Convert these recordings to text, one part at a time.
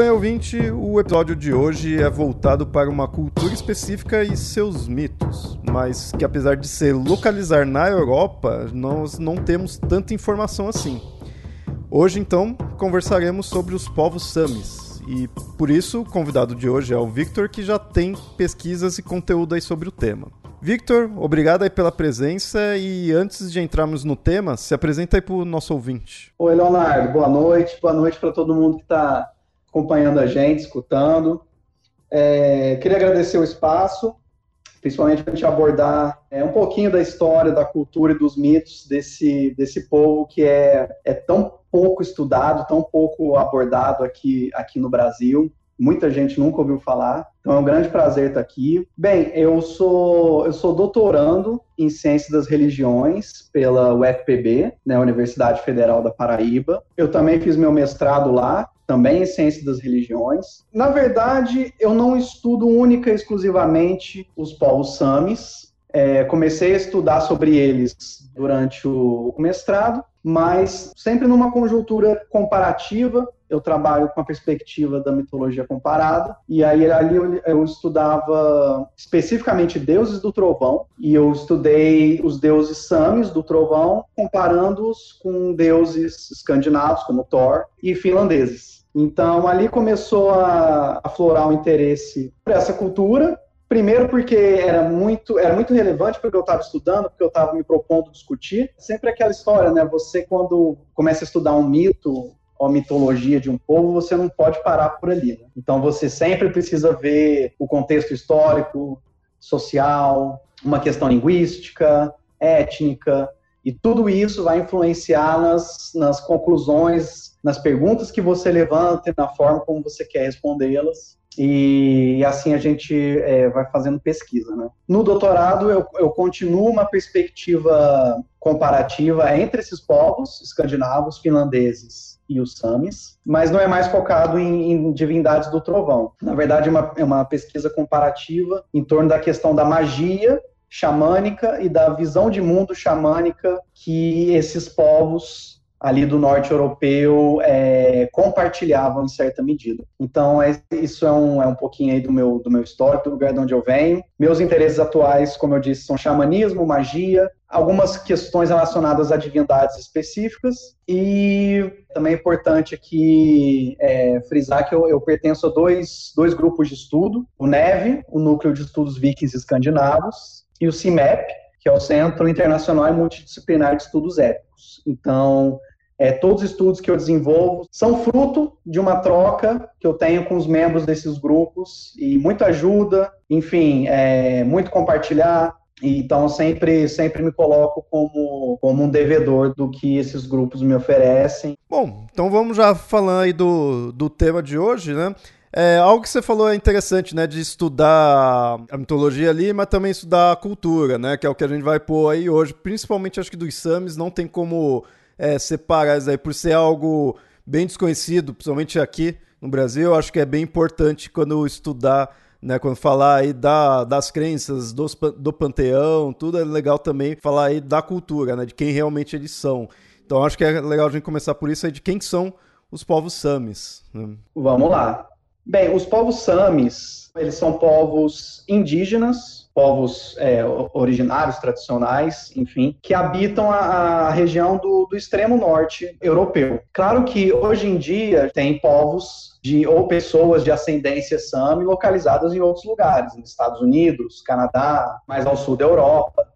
bem, ouvinte, o episódio de hoje é voltado para uma cultura específica e seus mitos, mas que apesar de se localizar na Europa, nós não temos tanta informação assim. Hoje, então, conversaremos sobre os povos Samis, e por isso o convidado de hoje é o Victor, que já tem pesquisas e conteúdo aí sobre o tema. Victor, obrigado aí pela presença e antes de entrarmos no tema, se apresenta aí para o nosso ouvinte. Oi, Leonardo, boa noite, boa noite para todo mundo que está acompanhando a gente, escutando. É, queria agradecer o espaço, principalmente para a gente abordar é, um pouquinho da história, da cultura e dos mitos desse, desse povo que é, é tão pouco estudado, tão pouco abordado aqui, aqui no Brasil. Muita gente nunca ouviu falar, então é um grande prazer estar aqui. Bem, eu sou eu sou doutorando em Ciências das Religiões pela UFPB, né, Universidade Federal da Paraíba. Eu também fiz meu mestrado lá também em ciência das religiões. Na verdade, eu não estudo única e exclusivamente os povos samis. É, comecei a estudar sobre eles durante o mestrado, mas sempre numa conjuntura comparativa. Eu trabalho com a perspectiva da mitologia comparada, e aí ali eu, eu estudava especificamente deuses do trovão, e eu estudei os deuses samis do trovão, comparando-os com deuses escandinavos, como Thor, e finlandeses. Então, ali começou a aflorar o interesse por essa cultura. Primeiro porque era muito, era muito relevante porque eu estava estudando, porque eu estava me propondo discutir. Sempre aquela história, né? Você, quando começa a estudar um mito ou mitologia de um povo, você não pode parar por ali. Né? Então, você sempre precisa ver o contexto histórico, social, uma questão linguística, étnica, e tudo isso vai influenciar nas, nas conclusões nas perguntas que você levanta e na forma como você quer respondê-las. E assim a gente é, vai fazendo pesquisa. Né? No doutorado, eu, eu continuo uma perspectiva comparativa entre esses povos escandinavos, finlandeses e os samis, mas não é mais focado em, em divindades do trovão. Na verdade, é uma, é uma pesquisa comparativa em torno da questão da magia xamânica e da visão de mundo xamânica que esses povos ali do norte europeu é, compartilhavam em certa medida. Então, é, isso é um, é um pouquinho aí do meu, do meu histórico, do lugar de onde eu venho. Meus interesses atuais, como eu disse, são xamanismo, magia, algumas questões relacionadas a divindades específicas e também é importante aqui é, frisar que eu, eu, pertenço a dois, dois grupos de estudo, o NEV, o Núcleo de Estudos Vikings Escandinavos, e o CIMEP, que é o Centro Internacional e Multidisciplinar de Estudos Épicos. Então, é, todos os estudos que eu desenvolvo são fruto de uma troca que eu tenho com os membros desses grupos e muita ajuda, enfim, é, muito compartilhar. Então, sempre, sempre me coloco como, como um devedor do que esses grupos me oferecem. Bom, então vamos já falando aí do, do tema de hoje, né? É, algo que você falou é interessante, né? De estudar a mitologia ali, mas também estudar a cultura, né? Que é o que a gente vai pôr aí hoje. Principalmente, acho que dos Samis não tem como é, separar isso aí por ser algo bem desconhecido, principalmente aqui no Brasil. Acho que é bem importante quando estudar, né, quando falar aí da, das crenças, dos, do panteão, tudo é legal também falar aí da cultura, né, de quem realmente eles são. Então acho que é legal a gente começar por isso aí, de quem são os povos samis. Né? Vamos lá. Bem, os povos samis, eles são povos indígenas, povos é, originários, tradicionais, enfim, que habitam a, a região do, do, extremo norte europeu. Claro que hoje em dia tem povos de ou pessoas de ascendência sami localizadas em outros lugares, nos Estados Unidos, Canadá, mais ao sul da Europa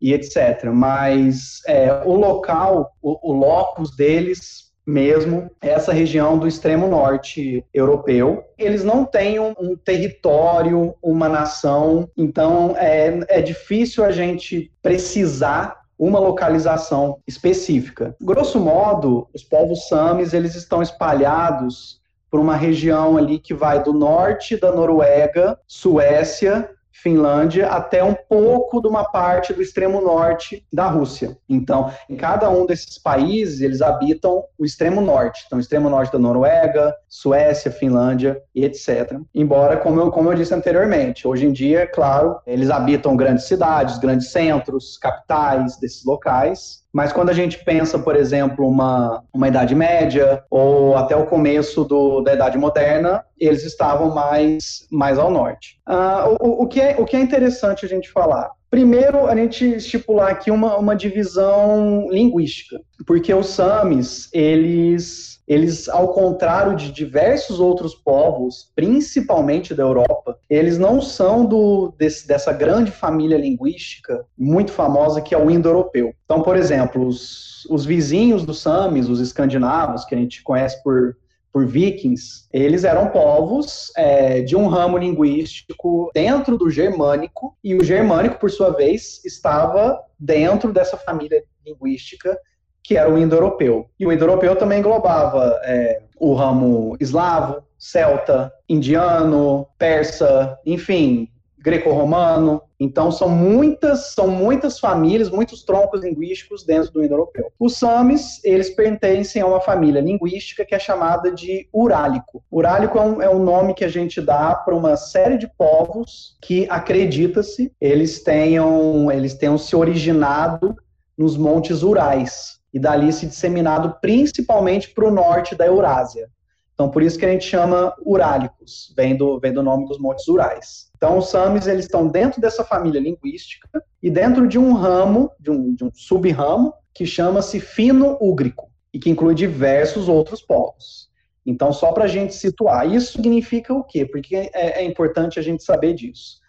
e etc. Mas é, o local, o, o locus deles mesmo, essa região do extremo norte europeu. Eles não têm um, um território, uma nação, então é, é difícil a gente precisar uma localização específica. Grosso modo, os povos samis eles estão espalhados por uma região ali que vai do norte da Noruega, Suécia, Finlândia até um pouco de uma parte do extremo norte da Rússia. Então, em cada um desses países, eles habitam o extremo norte. Então, o extremo norte da Noruega, Suécia, Finlândia e etc. Embora, como eu, como eu disse anteriormente, hoje em dia, claro, eles habitam grandes cidades, grandes centros, capitais desses locais, mas quando a gente pensa, por exemplo, uma, uma Idade Média ou até o começo do, da Idade Moderna, eles estavam mais, mais ao norte. Uh, o, o, que é, o que é interessante a gente falar? Primeiro, a gente estipular aqui uma, uma divisão linguística, porque os Samis, eles eles, ao contrário de diversos outros povos, principalmente da Europa, eles não são do, desse, dessa grande família linguística muito famosa que é o indo-europeu. Então, por exemplo, os, os vizinhos dos Samis, os escandinavos, que a gente conhece por por vikings, eles eram povos é, de um ramo linguístico dentro do germânico, e o germânico, por sua vez, estava dentro dessa família linguística que era o indo-europeu. E o indo-europeu também englobava é, o ramo eslavo, celta, indiano, persa, enfim, greco-romano. Então são muitas, são muitas famílias, muitos troncos linguísticos dentro do indo-europeu. Os samis, eles pertencem a uma família linguística que é chamada de urálico. Urálico é um, é um nome que a gente dá para uma série de povos que acredita-se eles tenham, eles tenham se originado nos montes Urais e dali se disseminado principalmente para o norte da Eurásia. Então, por isso que a gente chama Urálicos, vem do, vem do nome dos montes Urais. Então, os Samis, eles estão dentro dessa família linguística e dentro de um ramo, de um, de um sub-ramo, que chama-se Fino-Úgrico, e que inclui diversos outros povos. Então, só para a gente situar, isso significa o quê? Porque é, é importante a gente saber disso.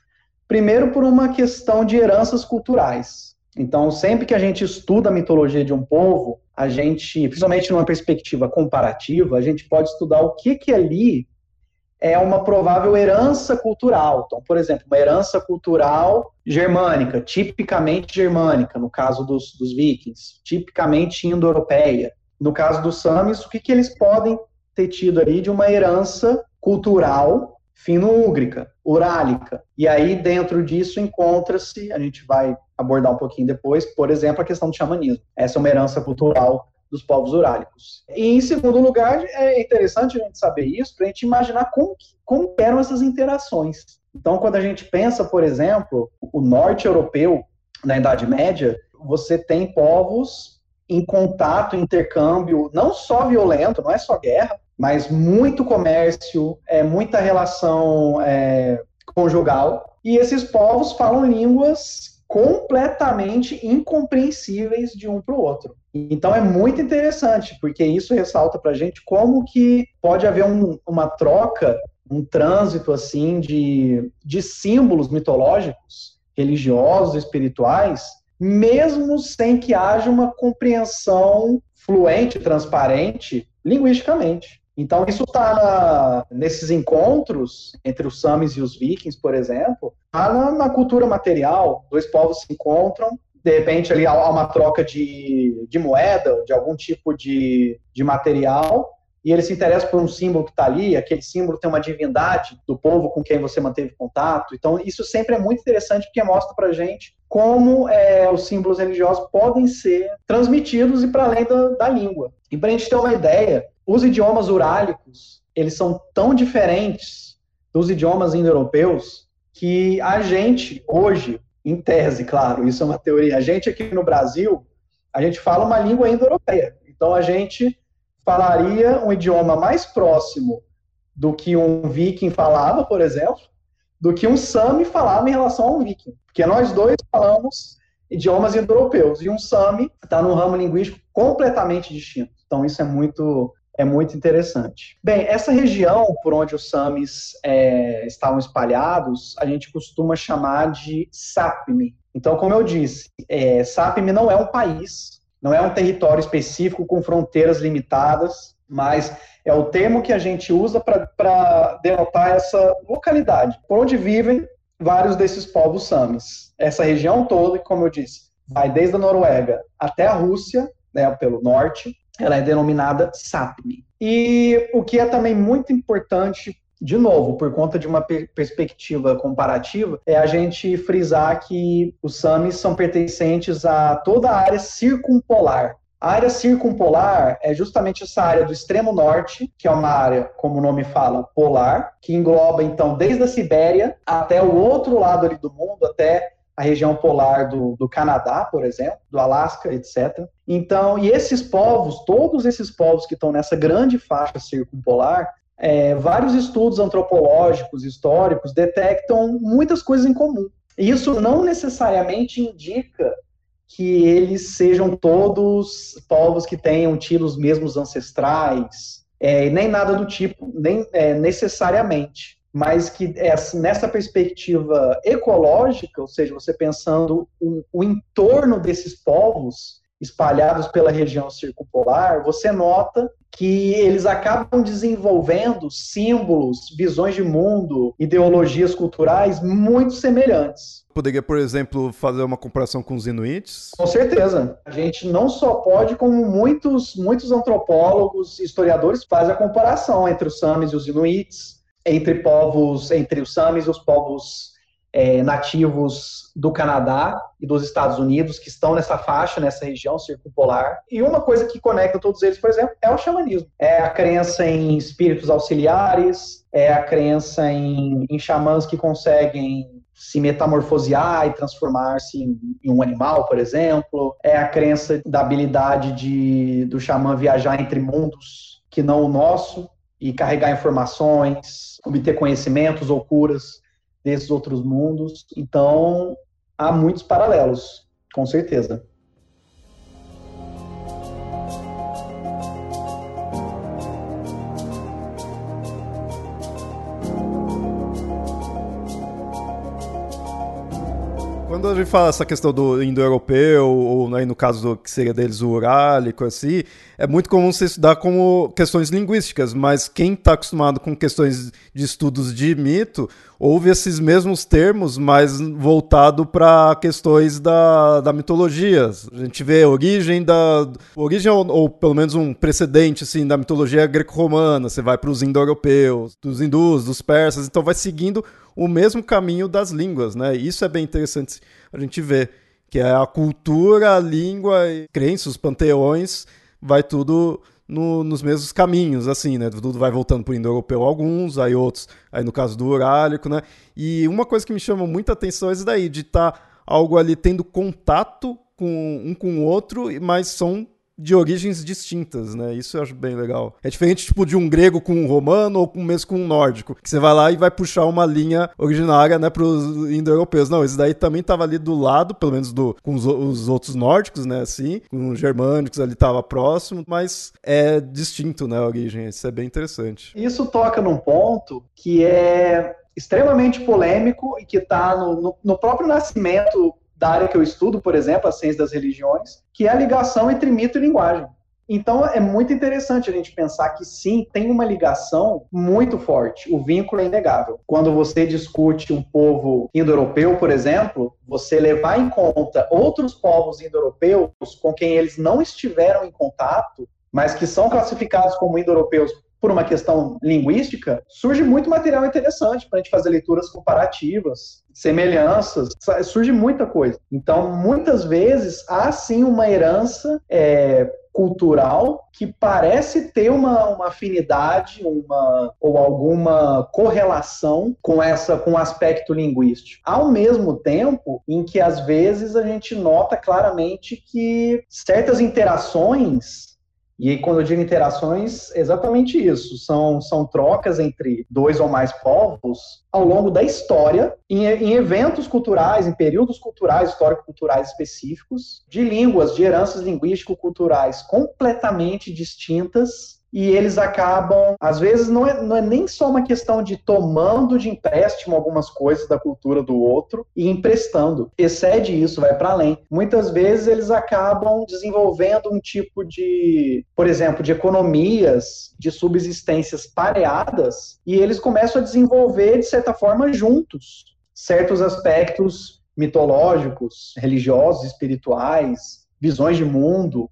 Primeiro, por uma questão de heranças culturais. Então, sempre que a gente estuda a mitologia de um povo, a gente, principalmente numa perspectiva comparativa, a gente pode estudar o que que ali é uma provável herança cultural. Então, por exemplo, uma herança cultural germânica, tipicamente germânica, no caso dos, dos vikings, tipicamente indo-europeia. No caso dos samis, o que, que eles podem ter tido ali de uma herança cultural fino-úgrica, urálica. E aí, dentro disso, encontra-se, a gente vai abordar um pouquinho depois, por exemplo, a questão do xamanismo. Essa é uma herança cultural dos povos urálicos. E, em segundo lugar, é interessante a gente saber isso para a gente imaginar como, como eram essas interações. Então, quando a gente pensa, por exemplo, o norte europeu, na Idade Média, você tem povos em contato, intercâmbio, não só violento, não é só guerra, mas muito comércio, é, muita relação é, conjugal. E esses povos falam línguas completamente incompreensíveis de um para o outro. Então é muito interessante, porque isso ressalta para a gente como que pode haver um, uma troca, um trânsito assim de, de símbolos mitológicos, religiosos, espirituais, mesmo sem que haja uma compreensão fluente, transparente, linguisticamente. Então, isso está nesses encontros entre os Samis e os Vikings, por exemplo, está na, na, cultura material. Dois povos se encontram, de repente ali há uma troca de, de moeda, de algum tipo de, de material, e ele se interessa por um símbolo que está ali, aquele símbolo tem uma divindade do povo com quem você manteve contato. Então, isso sempre é muito interessante porque mostra para gente como é, os símbolos religiosos podem ser transmitidos e para além da, da língua. E para a gente ter uma ideia, os idiomas urálicos, eles são tão diferentes dos idiomas indo-europeus que a gente, hoje, em tese, claro, isso é uma teoria, a gente aqui no Brasil, a gente fala uma língua indo-europeia. Então, a gente falaria um idioma mais próximo do que um viking falava, por exemplo, do que um sami falava em relação a um viking. Porque nós dois falamos idiomas indo-europeus e um sami está num ramo linguístico completamente distinto. Então, isso é muito é muito interessante. Bem, essa região por onde os Samis é, estavam espalhados, a gente costuma chamar de Sapmi. Então, como eu disse, é, Sapmi não é um país, não é um território específico com fronteiras limitadas, mas é o termo que a gente usa para denotar essa localidade, por onde vivem vários desses povos samis. Essa região toda, como eu disse, vai desde a Noruega até a Rússia, né, pelo norte, ela é denominada Sapmi. E o que é também muito importante de novo, por conta de uma per perspectiva comparativa, é a gente frisar que os Samis são pertencentes a toda a área circumpolar. A área circumpolar é justamente essa área do extremo norte, que é uma área, como o nome fala, polar, que engloba então desde a Sibéria até o outro lado ali do mundo, até a região polar do, do Canadá, por exemplo, do Alasca, etc. Então, e esses povos, todos esses povos que estão nessa grande faixa circumpolar, é, vários estudos antropológicos, históricos, detectam muitas coisas em comum. Isso não necessariamente indica que eles sejam todos povos que tenham tido os mesmos ancestrais, é, nem nada do tipo, nem é, necessariamente. Mas que é, assim, nessa perspectiva ecológica, ou seja, você pensando o, o entorno desses povos, espalhados pela região circumpolar, você nota que eles acabam desenvolvendo símbolos, visões de mundo, ideologias culturais muito semelhantes. Poderia, por exemplo, fazer uma comparação com os inuits? Com certeza. A gente não só pode, como muitos, muitos antropólogos, historiadores fazem a comparação entre os samis e os inuits, entre povos, entre os samis os povos é, nativos do Canadá e dos Estados Unidos que estão nessa faixa, nessa região circumpolar. E uma coisa que conecta todos eles, por exemplo, é o xamanismo. É a crença em espíritos auxiliares, é a crença em, em xamãs que conseguem se metamorfosear e transformar-se em, em, um animal, por exemplo. É a crença da habilidade de, do xamã viajar entre mundos que não o nosso e carregar informações, obter conhecimentos ou curas desses outros mundos. Então, há muitos paralelos, com certeza. Quando a gente fala essa questão do indo-europeu, ou aí no caso do, que seria deles o urálico, assim, é muito comum se estudar como questões linguísticas, mas quem está acostumado com questões de estudos de mito, ouve esses mesmos termos, mas voltado para questões da, da mitologia. A gente vê a origem da. Origem, ou, ou pelo menos um precedente assim, da mitologia greco-romana, você vai para os indo-europeus, dos hindus, dos persas, então vai seguindo o mesmo caminho das línguas, né? Isso é bem interessante a gente ver, que é a cultura, a língua, e crenças, panteões, vai tudo no, nos mesmos caminhos, assim, né? Tudo vai voltando para o indo-europeu alguns, aí outros, aí no caso do urálico, né? E uma coisa que me chama muita atenção é isso daí, de estar tá algo ali tendo contato com um com o outro, mas são de origens distintas, né? Isso eu acho bem legal. É diferente, tipo, de um grego com um romano ou mesmo com um nórdico, que você vai lá e vai puxar uma linha originária, né, pros indo-europeus. Não, esse daí também tava ali do lado, pelo menos do, com os, os outros nórdicos, né, assim, com os germânicos ali tava próximo, mas é distinto, né, a origem. Isso é bem interessante. Isso toca num ponto que é extremamente polêmico e que está no, no, no próprio nascimento da área que eu estudo, por exemplo, a ciência das religiões, que é a ligação entre mito e linguagem. Então é muito interessante a gente pensar que sim, tem uma ligação muito forte. O vínculo é inegável. Quando você discute um povo indo-europeu, por exemplo, você levar em conta outros povos indo-europeus com quem eles não estiveram em contato, mas que são classificados como indo-europeus por uma questão linguística, surge muito material interessante para a gente fazer leituras comparativas, semelhanças, surge muita coisa. Então, muitas vezes, há sim uma herança é, cultural que parece ter uma, uma afinidade uma, ou alguma correlação com essa com o aspecto linguístico. Ao mesmo tempo em que às vezes a gente nota claramente que certas interações e quando eu digo interações, exatamente isso. São, são trocas entre dois ou mais povos ao longo da história, em, em eventos culturais, em períodos culturais, histórico-culturais específicos, de línguas, de heranças linguístico-culturais completamente distintas, e eles acabam, às vezes, não é, não é nem só uma questão de tomando de empréstimo algumas coisas da cultura do outro e emprestando. Excede isso, vai para além. Muitas vezes eles acabam desenvolvendo um tipo de, por exemplo, de economias de subsistências pareadas e eles começam a desenvolver, de certa forma, juntos certos aspectos mitológicos, religiosos, espirituais, visões de mundo,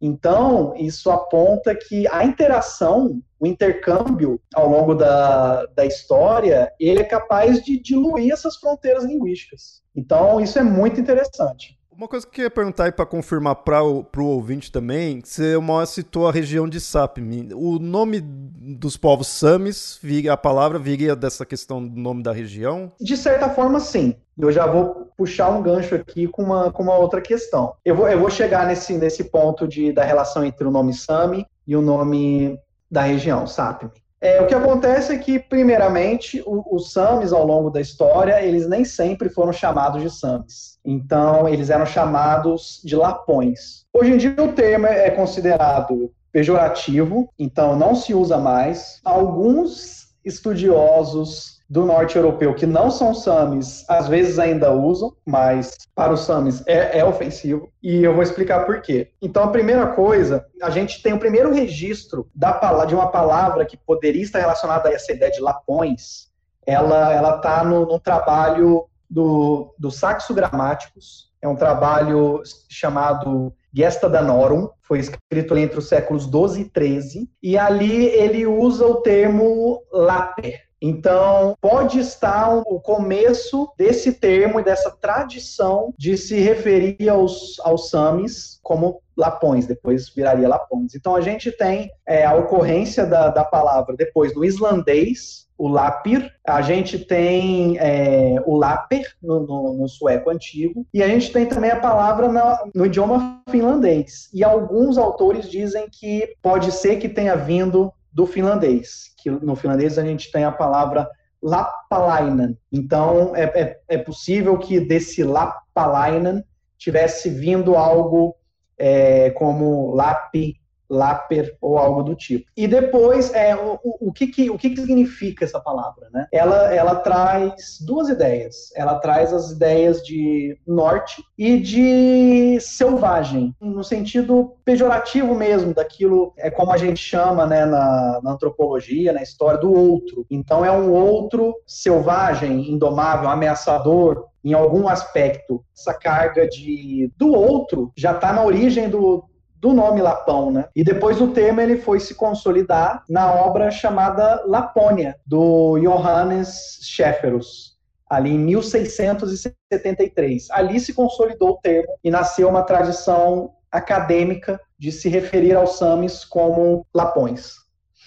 então, isso aponta que a interação, o intercâmbio ao longo da, da história, ele é capaz de diluir essas fronteiras linguísticas. Então, isso é muito interessante. Uma coisa que eu queria perguntar aí para confirmar para o ouvinte também, você uma citou a região de Sapmi. O nome dos povos Samis, a palavra viria dessa questão do nome da região? De certa forma, sim. Eu já vou puxar um gancho aqui com uma, com uma outra questão. Eu vou, eu vou chegar nesse, nesse ponto de, da relação entre o nome Sami e o nome da região, Sapmi. É, o que acontece é que, primeiramente, os Samis, ao longo da história, eles nem sempre foram chamados de Samis. Então, eles eram chamados de Lapões. Hoje em dia, o termo é considerado pejorativo, então não se usa mais. Alguns estudiosos do norte europeu que não são samis, às vezes ainda usam, mas para os samis é, é, ofensivo. E eu vou explicar por quê. Então, a primeira coisa, a gente tem o primeiro registro da, de uma palavra que poderia estar relacionada a essa ideia de lapões. Ela ela está no, no, trabalho do, do Saxo Gramáticos. É um trabalho chamado Gesta Danorum, foi escrito entre os séculos 12 e 13, e ali ele usa o termo laper, então, pode estar o começo desse termo e dessa tradição de se referir aos, aos Samis como Lapões, depois viraria Lapões. Então, a gente tem é, a ocorrência da, da palavra depois no islandês, o lapir, a gente tem é, o laper no, no, no, sueco antigo, e a gente tem também a palavra no idioma finlandês. E alguns autores dizem que pode ser que tenha vindo do finlandês, que no finlandês a gente tem a palavra lapalainen. Então, é, é, é possível que desse lapalainen tivesse vindo algo é, como lapi, Lapper ou algo do tipo. E depois, é, o, o, que, que, o que, que significa essa palavra? Né? Ela, ela traz duas ideias. Ela traz as ideias de norte e de selvagem, no sentido pejorativo mesmo, daquilo, é como a gente chama né, na, na antropologia, na história, do outro. Então, é um outro selvagem, indomável, ameaçador, em algum aspecto. Essa carga de do outro já está na origem do, do nome Lapão, né? E depois o termo ele foi se consolidar na obra chamada Lapônia, do Johannes Schäferus, ali em 1673. Ali se consolidou o termo e nasceu uma tradição acadêmica de se referir aos samis como lapões.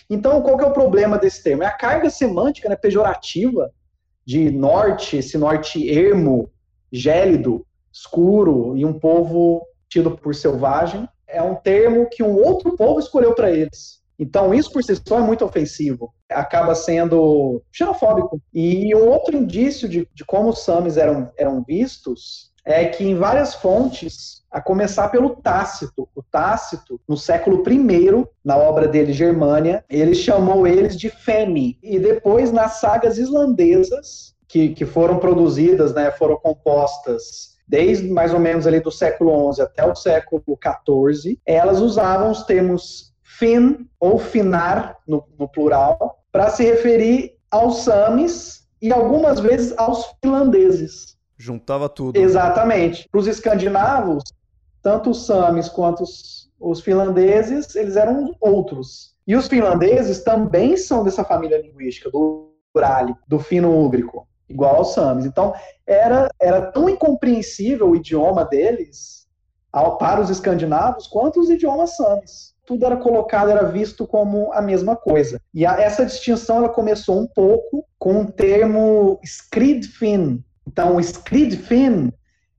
Então, qual que é o problema desse termo? É a carga semântica né, pejorativa de norte, esse norte ermo, gélido, escuro e um povo tido por selvagem, é um termo que um outro povo escolheu para eles. Então, isso por si só é muito ofensivo. Acaba sendo xenofóbico. E um outro indício de, de como os Samis eram, eram vistos é que em várias fontes, a começar pelo Tácito. O Tácito, no século I, na obra dele Germânia, ele chamou eles de Femi. E depois, nas sagas islandesas, que, que foram produzidas, né, foram compostas desde mais ou menos ali do século XI até o século XIV, elas usavam os termos fin ou finar, no, no plural, para se referir aos samis e algumas vezes aos finlandeses. Juntava tudo. Exatamente. Para os escandinavos, tanto os samis quanto os, os finlandeses, eles eram outros. E os finlandeses também são dessa família linguística, do Urali, do fino-úgrico igual aos Samis. Então, era, era tão incompreensível o idioma deles ao, para os escandinavos quanto os idiomas Samis. Tudo era colocado, era visto como a mesma coisa. E a, essa distinção ela começou um pouco com o termo Skridfin. Então, Skridfin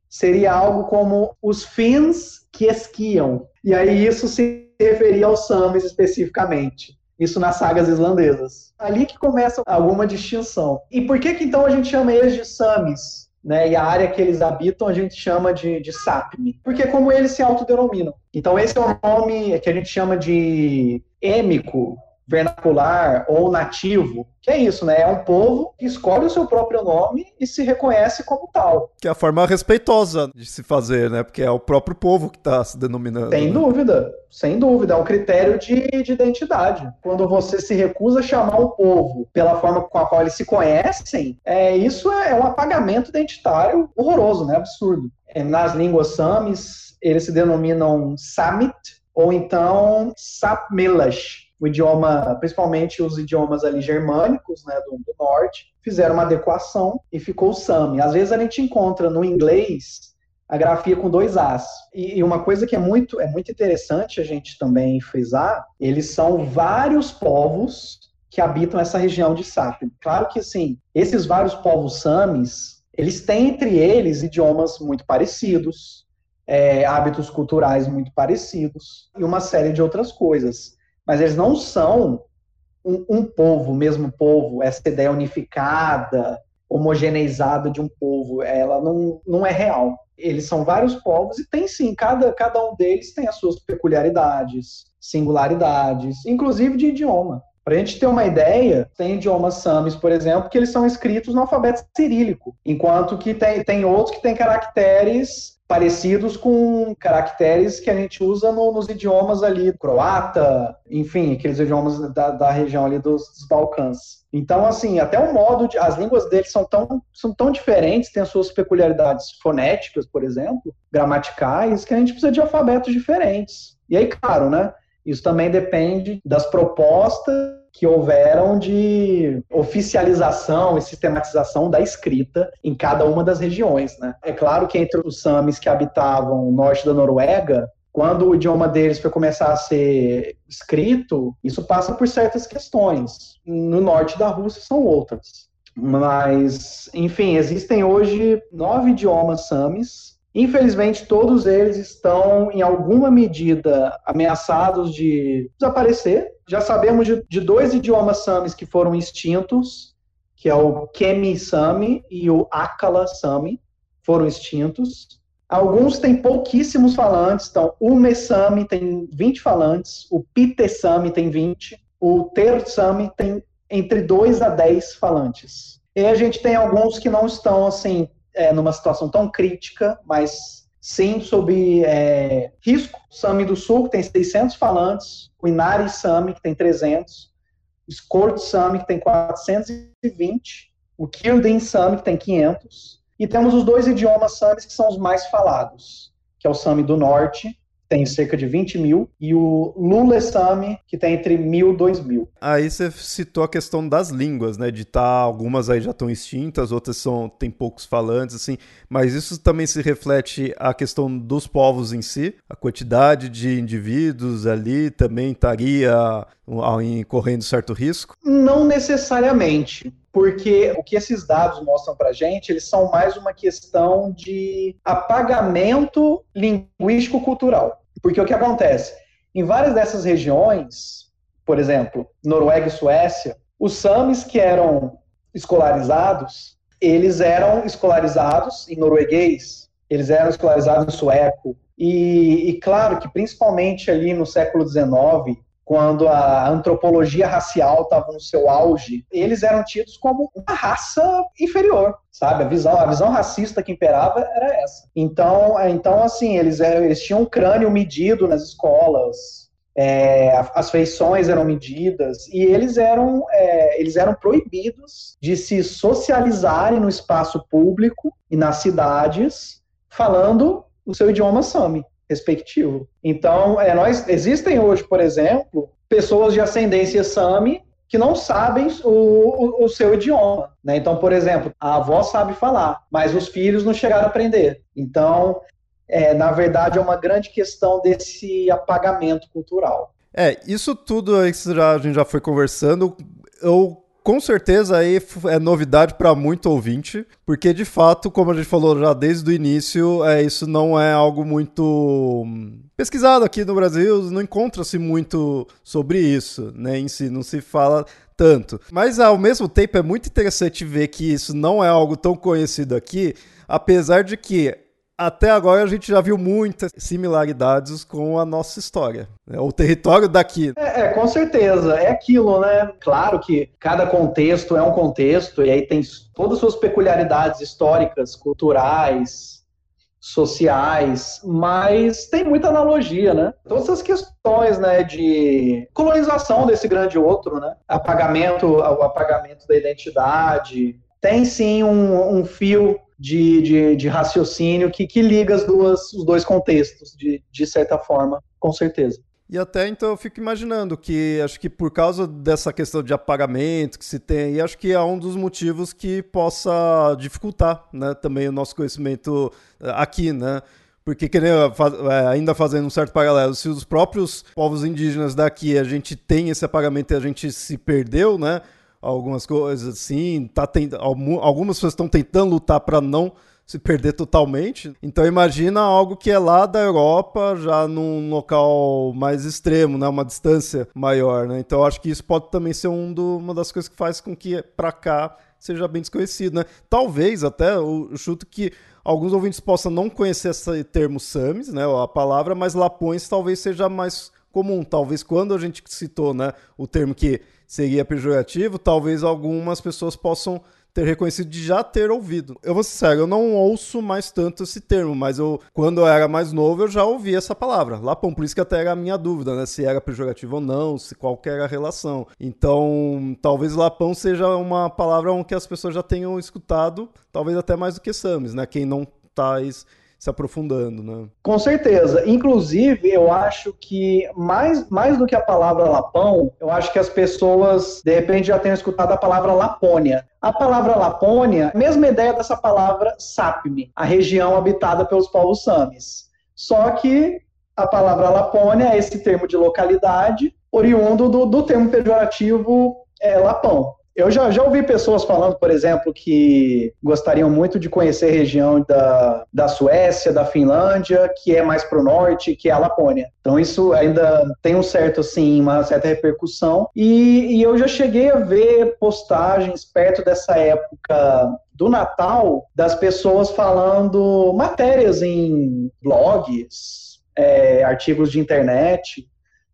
seria algo como os fins que esquiam. E aí isso se referia aos Samis especificamente. Isso nas sagas islandesas. Ali que começa alguma distinção. E por que que então a gente chama eles de Samis? né? E a área que eles habitam a gente chama de, de Sapmi, porque é como eles se autodenominam. Então esse é o nome que a gente chama de êmico, vernacular ou nativo, que é isso, né? É um povo que escolhe o seu próprio nome e se reconhece como tal. Que é a forma respeitosa de se fazer, né? Porque é o próprio povo que está se denominando. Sem né? dúvida, sem dúvida. É um critério de, de identidade. Quando você se recusa a chamar o povo pela forma com a qual eles se conhecem, é, isso é, é um apagamento identitário horroroso, né? Absurdo. É, nas línguas samis, eles se denominam Samit ou então Sapmilash o idioma, principalmente os idiomas ali germânicos, né, do, do norte, fizeram uma adequação e ficou o Sami. Às vezes a gente encontra no inglês a grafia com dois As. E, uma coisa que é muito, é muito interessante a gente também frisar, eles são vários povos que habitam essa região de Sapmi. Claro que, assim, esses vários povos Samis, eles têm entre eles idiomas muito parecidos, é, hábitos culturais muito parecidos e uma série de outras coisas mas eles não são um, um povo, mesmo povo, essa ideia unificada, homogeneizada de um povo, ela não, não é real. Eles são vários povos e tem sim, cada, cada um deles tem as suas peculiaridades, singularidades, inclusive de idioma. Para a gente ter uma ideia, tem idiomas samis, por exemplo, que eles são escritos no alfabeto cirílico, enquanto que tem, tem outros que têm caracteres parecidos com caracteres que a gente usa no, nos idiomas ali, croata, enfim, aqueles idiomas da, da região ali dos, dos, Balcãs. Então, assim, até o modo de. As línguas deles são tão, são tão diferentes, têm as suas peculiaridades fonéticas, por exemplo, gramaticais, que a gente precisa de alfabetos diferentes. E aí, claro, né? Isso também depende das propostas que houveram de oficialização e sistematização da escrita em cada uma das regiões. Né? É claro que entre os samis que habitavam o norte da Noruega, quando o idioma deles foi começar a ser escrito, isso passa por certas questões. No norte da Rússia são outras. Mas, enfim, existem hoje nove idiomas samis Infelizmente, todos eles estão, em alguma medida, ameaçados de desaparecer. Já sabemos de, de dois idiomas samis que foram extintos, que é o Kemi Sami e o Akala Sami, foram extintos. Alguns têm pouquíssimos falantes, então o Mesami tem 20 falantes, o Pitesami tem 20, o Tersami tem entre 2 a 10 falantes. E a gente tem alguns que não estão assim é, numa situação tão crítica, mas sim sob é, risco. O Sami do Sul, que tem 600 falantes, o Inari Sami, que tem 300, o Skort Sami, que tem 420, o Kirden Sami, que tem 500, e temos os dois idiomas Samis que são os mais falados, que é o Sami do Norte tem cerca de 20 mil, e o Lulesami, que tem entre mil e dois mil. Aí você citou a questão das línguas, né? De tá, algumas aí já estão extintas, outras são, tem poucos falantes, assim, mas isso também se reflete a questão dos povos em si, a quantidade de indivíduos ali também estaria correndo certo risco? Não necessariamente porque o que esses dados mostram para a gente, eles são mais uma questão de apagamento linguístico-cultural. Porque o que acontece? Em várias dessas regiões, por exemplo, Noruega e Suécia, os samis que eram escolarizados, eles eram escolarizados em norueguês, eles eram escolarizados em sueco. E, e claro que principalmente ali no século XIX, quando a antropologia racial estava no seu auge, eles eram tidos como uma raça inferior, sabe? A visão, a visão racista que imperava era essa. Então, é, então assim, eles, eles tinham um crânio medido nas escolas, é, as feições eram medidas e eles eram, é, eles eram proibidos de se socializarem no espaço público e nas cidades falando o seu idioma sami respectivo. Então, é, nós existem hoje, por exemplo, pessoas de ascendência Sami que não sabem o, o, o, seu idioma. Né? Então, por exemplo, a avó sabe falar, mas os filhos não chegaram a aprender. Então, é, na verdade, é uma grande questão desse apagamento cultural. É, isso tudo a gente já foi conversando, eu com certeza aí é novidade para muito ouvinte, porque de fato, como a gente falou já desde o início, é, isso não é algo muito hum, pesquisado aqui no Brasil, não encontra-se muito sobre isso, né? Em si, não se fala tanto. Mas ao mesmo tempo é muito interessante ver que isso não é algo tão conhecido aqui, apesar de que até agora a gente já viu muitas similaridades com a nossa história. Né? O território daqui. É, é, com certeza. É aquilo, né? Claro que cada contexto é um contexto, e aí tem todas as suas peculiaridades históricas, culturais, sociais, mas tem muita analogia, né? Todas essas questões, né, de colonização desse grande outro, né? Apagamento, o apagamento da identidade, tem sim um, um fio de, de, de, raciocínio que, que liga as duas, os dois contextos, de, de certa forma, com certeza. E até então eu fico imaginando que acho que por causa dessa questão de apagamento que se tem acho que é um dos motivos que possa dificultar né, também o nosso conhecimento eh, aqui, né? Porque, eh, ainda fazendo um certo paralelo, se os próprios povos indígenas daqui a gente tem esse apagamento e a gente se perdeu, né? Algumas coisas assim, tá tendo, algumas pessoas estão tentando lutar para não se perder totalmente. Então imagina algo que é lá da Europa, já num local mais extremo, né, uma distância maior, né? Então acho que isso pode também ser um do, uma das coisas que faz com que para cá seja bem desconhecido, né? Talvez até o chuto que alguns ouvintes possam não conhecer esse termo SAMs, né, a palavra, mas Lapões talvez seja mais comum. Talvez quando a gente citou, né, o termo que seria pejorativo, talvez algumas pessoas possam ter reconhecido de já ter ouvido. Eu vou ser sério, eu não ouço mais tanto esse termo, mas eu, quando eu era mais novo, eu já ouvi essa palavra. Lapão, por isso que até era a minha dúvida, né? Se era pejorativo ou não, se qual era a relação. Então, talvez lapão seja uma palavra que as pessoas já tenham escutado, talvez até mais do que sames, né? Quem não tá se aprofundando, né? Com certeza. Inclusive, eu acho que mais, mais do que a palavra Lapão, eu acho que as pessoas, de repente, já tenham escutado a palavra Lapônia. A palavra Lapônia, mesma ideia dessa palavra Sapmi, a região habitada pelos povos Samis. Só que a palavra Lapônia é esse termo de localidade, oriundo do, do termo pejorativo é, Lapão. Eu já, já ouvi pessoas falando, por exemplo, que gostariam muito de conhecer a região da, da Suécia, da Finlândia, que é mais para o norte, que é a Lapônia. Então isso ainda tem um certo, assim, uma certa repercussão. E, e eu já cheguei a ver postagens perto dessa época do Natal das pessoas falando matérias em blogs, é, artigos de internet,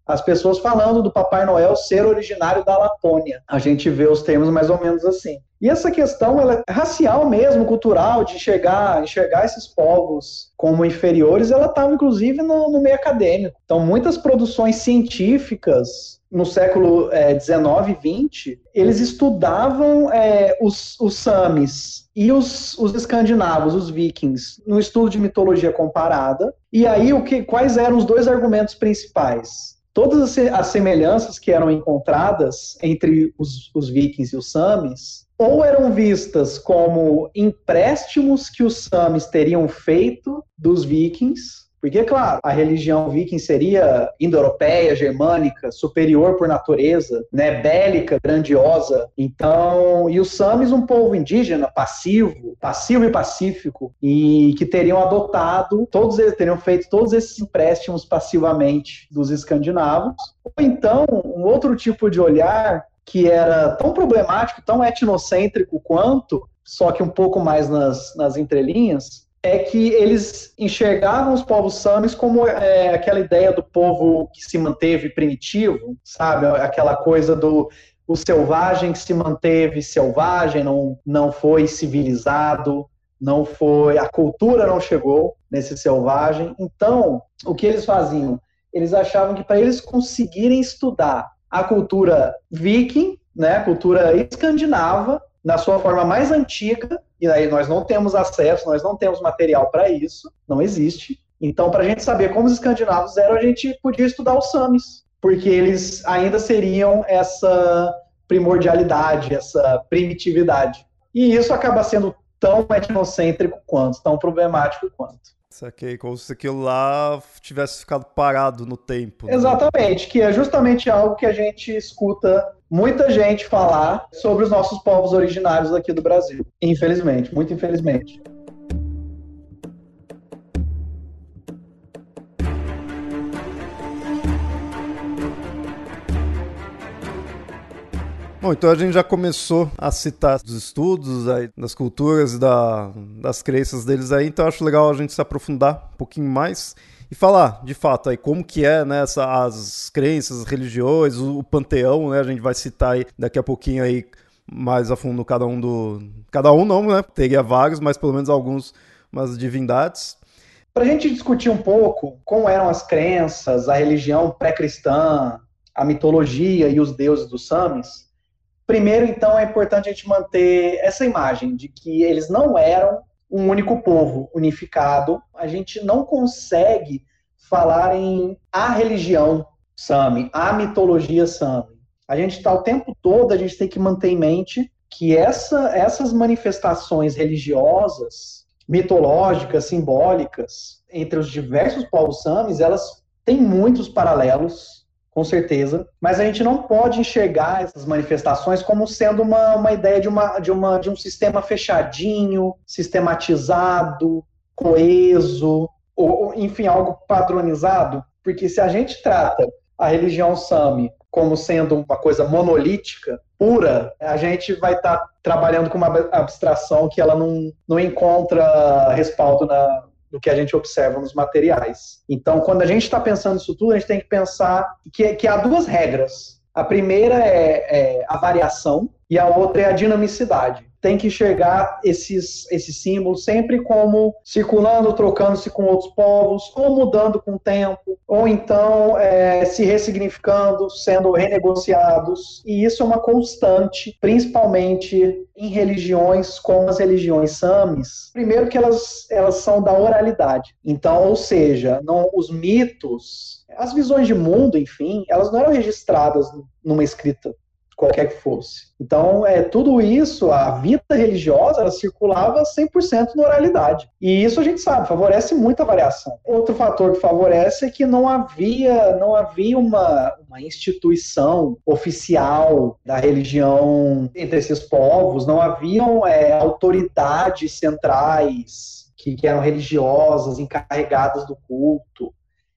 as pessoas falando do Papai Noel ser originário da Lapônia. A gente vê os termos mais ou menos assim. E essa questão ela é racial mesmo, cultural, de enxergar, enxergar esses povos como inferiores, ela estava inclusive no, no, meio acadêmico. Então, muitas produções científicas no século XIX e XX, eles estudavam é, os, os samis e os, os escandinavos, os vikings, no estudo de mitologia comparada. E aí, o que, quais eram os dois argumentos principais? Todas as semelhanças que eram encontradas entre os, os vikings e os samis ou eram vistas como empréstimos que os samis teriam feito dos vikings porque, claro, a religião viking seria indo-europeia, germânica, superior por natureza, né, bélica, grandiosa. Então, e os Samis, um povo indígena, passivo, passivo e pacífico, e que teriam adotado, todos eles teriam feito todos esses empréstimos passivamente dos escandinavos. Ou então, um outro tipo de olhar que era tão problemático, tão etnocêntrico quanto, só que um pouco mais nas, nas entrelinhas, é que eles enxergavam os povos samis como é, aquela ideia do povo que se manteve primitivo, sabe? Aquela coisa do o selvagem que se manteve selvagem, não, não foi civilizado, não foi, a cultura não chegou nesse selvagem. Então, o que eles faziam? Eles achavam que para eles conseguirem estudar a cultura viking, né, a cultura escandinava, na sua forma mais antiga, e aí nós não temos acesso, nós não temos material para isso, não existe. Então, para a gente saber como os escandinavos eram, a gente podia estudar os Samis, porque eles ainda seriam essa primordialidade, essa primitividade. E isso acaba sendo tão etnocêntrico quanto, tão problemático quanto. Saquei, como se aquilo lá tivesse ficado parado no tempo. Né? Exatamente, que é justamente algo que a gente escuta muita gente falar sobre os nossos povos originários aqui do Brasil. Infelizmente, muito infelizmente. Bom, então a gente já começou a citar os estudos aí, das culturas e da, das crenças deles aí, então acho legal a gente se aprofundar um pouquinho mais e falar, de fato, aí como que é né, essa, as crenças, as religiões, o, o, panteão, né? A gente vai citar aí daqui a pouquinho aí mais a fundo cada um do... Cada um não, né? Teria vários, mas pelo menos alguns, umas divindades. Para a gente discutir um pouco como eram as crenças, a religião pré-cristã, a mitologia e os deuses dos Samis, Primeiro, então, é importante a gente manter essa imagem de que eles não eram um único povo unificado. A gente não consegue falar em a religião Sami, a mitologia Sami. A gente está o tempo todo, a gente tem que manter em mente que essa, essas manifestações religiosas, mitológicas, simbólicas, entre os diversos povos Samis, elas têm muitos paralelos, com certeza, mas a gente não pode enxergar essas manifestações como sendo uma, uma ideia de, uma, de, uma, de um sistema fechadinho, sistematizado, coeso, ou, enfim, algo padronizado, porque se a gente trata a religião Sami como sendo uma coisa monolítica, pura, a gente vai estar tá trabalhando com uma abstração que ela não, não encontra respaldo na, do que a gente observa nos materiais. Então, quando a gente está pensando isso tudo, a gente tem que pensar que, que há duas regras. A primeira é, é a variação e a outra é a dinamicidade tem que enxergar esses, esses símbolos sempre como circulando, trocando-se com outros povos, ou mudando com o tempo, ou então é, se ressignificando, sendo renegociados. E isso é uma constante, principalmente em religiões como as religiões samis. Primeiro que elas, elas são da oralidade. Então, ou seja, não, os mitos, as visões de mundo, enfim, elas não eram registradas numa escrita qualquer que fosse. Então, é tudo isso, a vida religiosa, ela circulava 100% na oralidade. E isso a gente sabe, favorece muita variação. Outro fator que favorece é que não havia, não havia uma, uma instituição oficial da religião entre esses povos, não haviam é, autoridades centrais que, que eram religiosas, encarregadas do culto.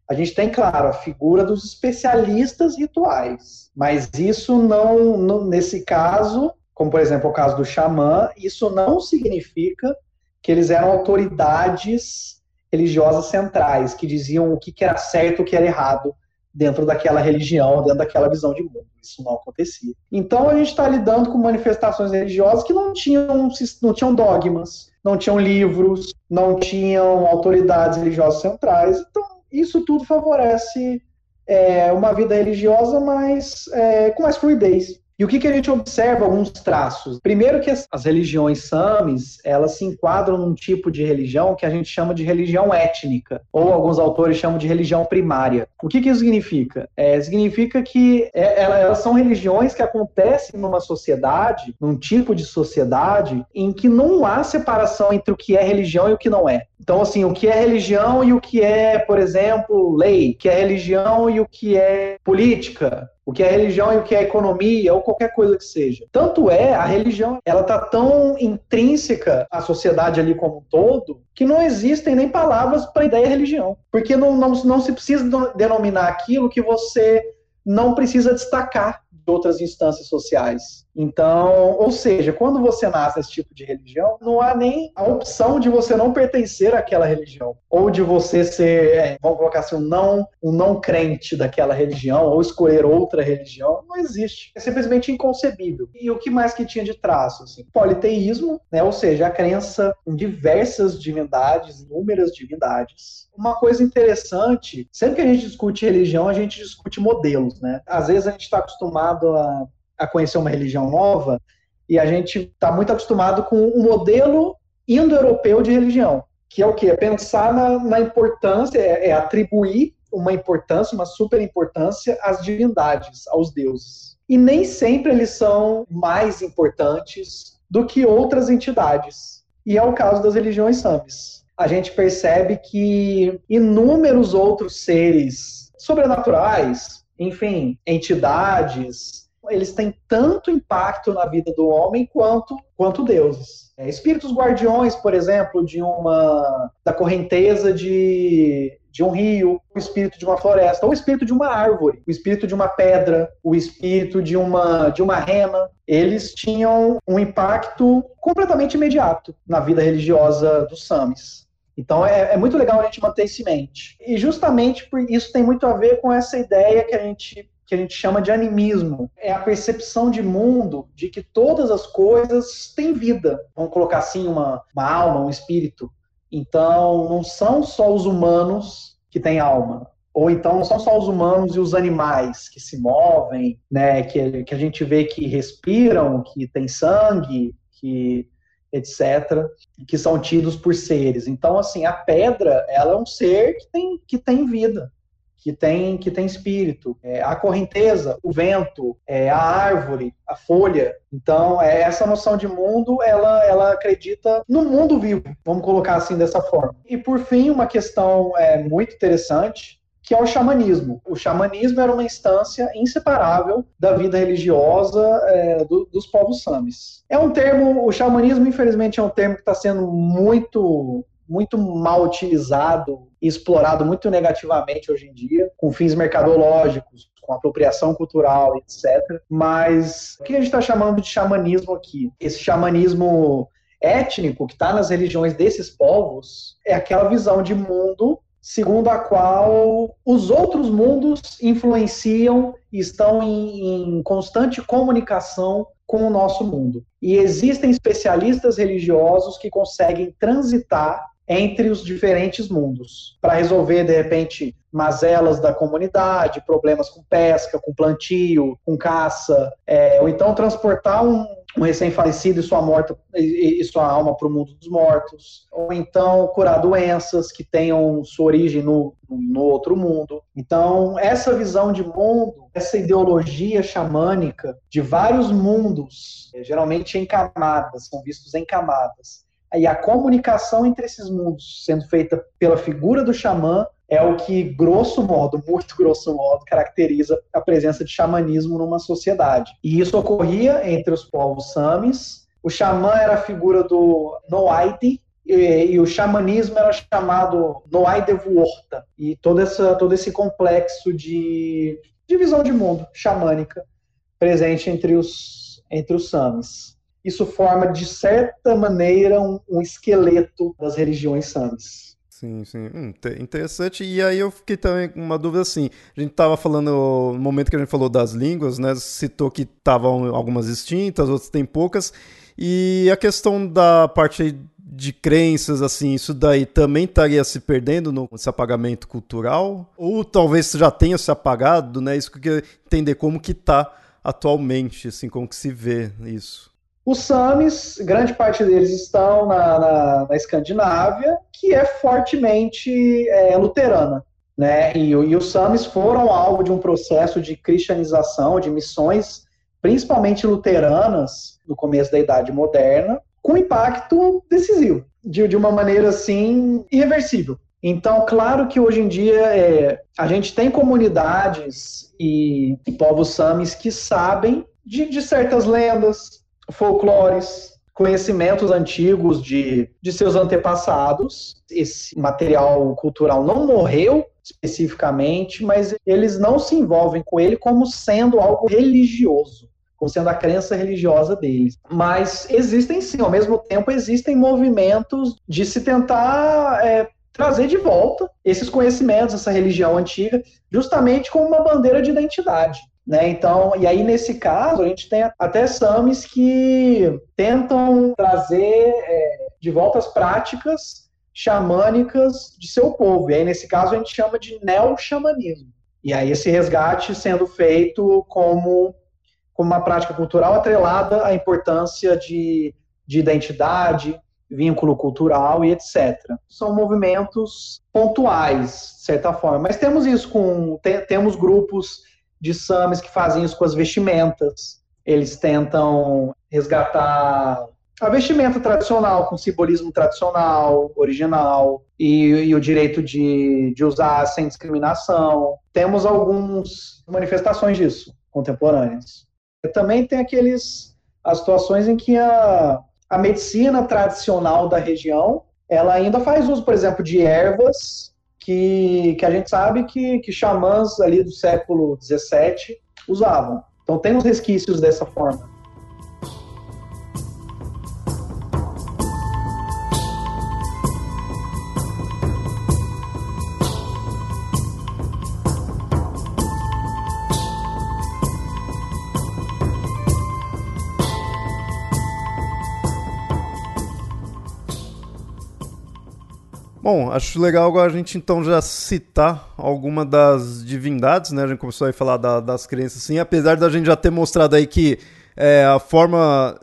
A gente tem, claro, a figura dos especialistas rituais, mas isso não, não, nesse caso, como por exemplo o caso do xamã, isso não significa que eles eram autoridades religiosas centrais, que diziam o que era certo e o que era errado dentro daquela religião, dentro daquela visão de mundo. Isso não acontecia. Então a gente está lidando com manifestações religiosas que não tinham, não tinham dogmas, não tinham livros, não tinham autoridades religiosas centrais. Então isso tudo favorece é, uma vida religiosa mais, é, com mais fluidez. E o que, que a gente observa? Alguns traços. Primeiro que as, as, religiões samis, elas se enquadram num tipo de religião que a gente chama de religião étnica, ou alguns autores chamam de religião primária. O que, que isso significa? É, significa que é, elas são religiões que acontecem numa sociedade, num tipo de sociedade, em que não há separação entre o que é religião e o que não é. Então, assim, o que é religião e o que é, por exemplo, lei, o que é religião e o que é política, o que é religião e o que é economia, ou qualquer coisa que seja. Tanto é, a religião, ela tá tão intrínseca à sociedade ali como um todo, que não existem nem palavras para ideia religião. Porque não, não, não se precisa denominar aquilo que você não precisa destacar de outras instâncias sociais. Então, ou seja, quando você nasce nesse tipo de religião, não há nem a opção de você não pertencer àquela religião, ou de você ser, é, vamos colocar assim, um não, um não crente daquela religião, ou escolher outra religião, não existe. É simplesmente inconcebível. E o que mais que tinha de traço? Assim? Politeísmo, né? ou seja, a crença em diversas divindades, inúmeras divindades. Uma coisa interessante, sempre que a gente discute religião, a gente discute modelos, né? Às vezes a gente está acostumado a a conhecer uma religião nova e a gente está muito acostumado com o um modelo indo-europeu de religião, que é o quê? É pensar na, na importância, é, é, atribuir uma importância, uma super importância às divindades, aos deuses. E nem sempre eles são mais importantes do que outras entidades. E é o caso das religiões samis. A gente percebe que inúmeros outros seres sobrenaturais, enfim, entidades, eles têm tanto impacto na vida do homem quanto, quanto deuses. É, espíritos guardiões, por exemplo, de uma da correnteza de, de um rio, o espírito de uma floresta, o espírito de uma árvore, o espírito de uma pedra, o espírito de uma, de uma rena, eles tinham um impacto completamente imediato na vida religiosa dos Samis. Então é, é, muito legal a gente manter isso em mente. E justamente por isso tem muito a ver com essa ideia que a gente que a gente chama de animismo. É a percepção de mundo de que todas as coisas têm vida. Vamos colocar assim, uma, uma alma, um espírito. Então, não são só os humanos que têm alma. Ou então, não são só os humanos e os animais que se movem, né, que, que a gente vê que respiram, que têm sangue, que etc., que são tidos por seres. Então, assim, a pedra, ela é um ser que tem, que tem vida que tem, que tem espírito. É, a correnteza, o vento, é, a árvore, a folha. Então, é, essa noção de mundo, ela, ela acredita no mundo vivo, vamos colocar assim dessa forma. E, por fim, uma questão é, muito interessante, que é o xamanismo. O xamanismo era uma instância inseparável da vida religiosa é, do, dos povos samis. É um termo, o xamanismo, infelizmente, é um termo que está sendo muito muito mal utilizado e explorado muito negativamente hoje em dia, com fins mercadológicos, com apropriação cultural, etc. Mas o que a gente está chamando de xamanismo aqui? Esse xamanismo étnico que está nas religiões desses povos é aquela visão de mundo segundo a qual os outros mundos influenciam e estão em, em constante comunicação com o nosso mundo. E existem especialistas religiosos que conseguem transitar entre os diferentes mundos, para resolver, de repente, mazelas da comunidade, problemas com pesca, com plantio, com caça, é, ou então transportar um, um recém-falecido e sua morta e, e sua alma para o mundo dos mortos, ou então curar doenças que tenham sua origem no, no outro mundo. Então, essa visão de mundo, essa ideologia xamânica de vários mundos, geralmente em camadas, são vistos em camadas, e a comunicação entre esses mundos sendo feita pela figura do xamã é o que, grosso modo, muito grosso modo, caracteriza a presença de xamanismo numa sociedade. E isso ocorria entre os povos samis. O xamã era a figura do Noaide, e, e, o xamanismo era chamado Noaidevuorta. E todo, essa, todo esse complexo de, de visão de mundo xamânica presente entre os, entre os samis isso forma, de certa maneira, um, um esqueleto das religiões samis. Sim, sim. Hum, interessante. E aí eu fiquei também com uma dúvida assim. A gente estava falando, no momento que a gente falou das línguas, né? Citou que estavam algumas extintas, outras tem poucas. E a questão da parte de crenças, assim, isso daí também estaria se perdendo nesse apagamento cultural? Ou talvez já tenha se apagado, né? Isso que eu queria entender como que está atualmente, assim, como que se vê isso. Os Samis, grande parte deles estão na, na, na Escandinávia, que é fortemente é, luterana. Né? E, e, os Samis foram alvo de um processo de cristianização, de missões, principalmente luteranas, no começo da Idade Moderna, com impacto decisivo, de, de uma maneira assim irreversível. Então, claro que hoje em dia é, a gente tem comunidades e, e povos samis que sabem de, de certas lendas, folclores, conhecimentos antigos de, de seus antepassados. Esse material cultural não morreu especificamente, mas eles não se envolvem com ele como sendo algo religioso, como sendo a crença religiosa deles. Mas existem sim, ao mesmo tempo, existem movimentos de se tentar. É, trazer de volta esses conhecimentos, essa religião antiga, justamente como uma bandeira de identidade. Né? Então, e aí nesse caso, a gente tem até SAMs que tentam trazer é, de volta as práticas xamânicas de seu povo. E aí, nesse caso, a gente chama de neo-xamanismo. E aí, esse resgate sendo feito como, como uma prática cultural atrelada à importância de, de identidade, vínculo cultural e etc. São movimentos pontuais, de certa forma. Mas temos isso com. temos grupos de samis que fazem isso com as vestimentas. Eles tentam resgatar a vestimenta tradicional, com simbolismo tradicional, original, e, e, o direito de, de usar sem discriminação. Temos algumas manifestações disso contemporâneas. Também tem aqueles as situações em que a, a medicina tradicional da região ela ainda faz uso, por exemplo, de ervas que, que a gente sabe que, que xamãs ali do século XVII usavam. Então tem uns resquícios dessa forma. Bom, acho legal agora a gente então já citar alguma das divindades, né? A gente começou a falar da, das crenças, assim, apesar da gente já ter mostrado aí que é, a forma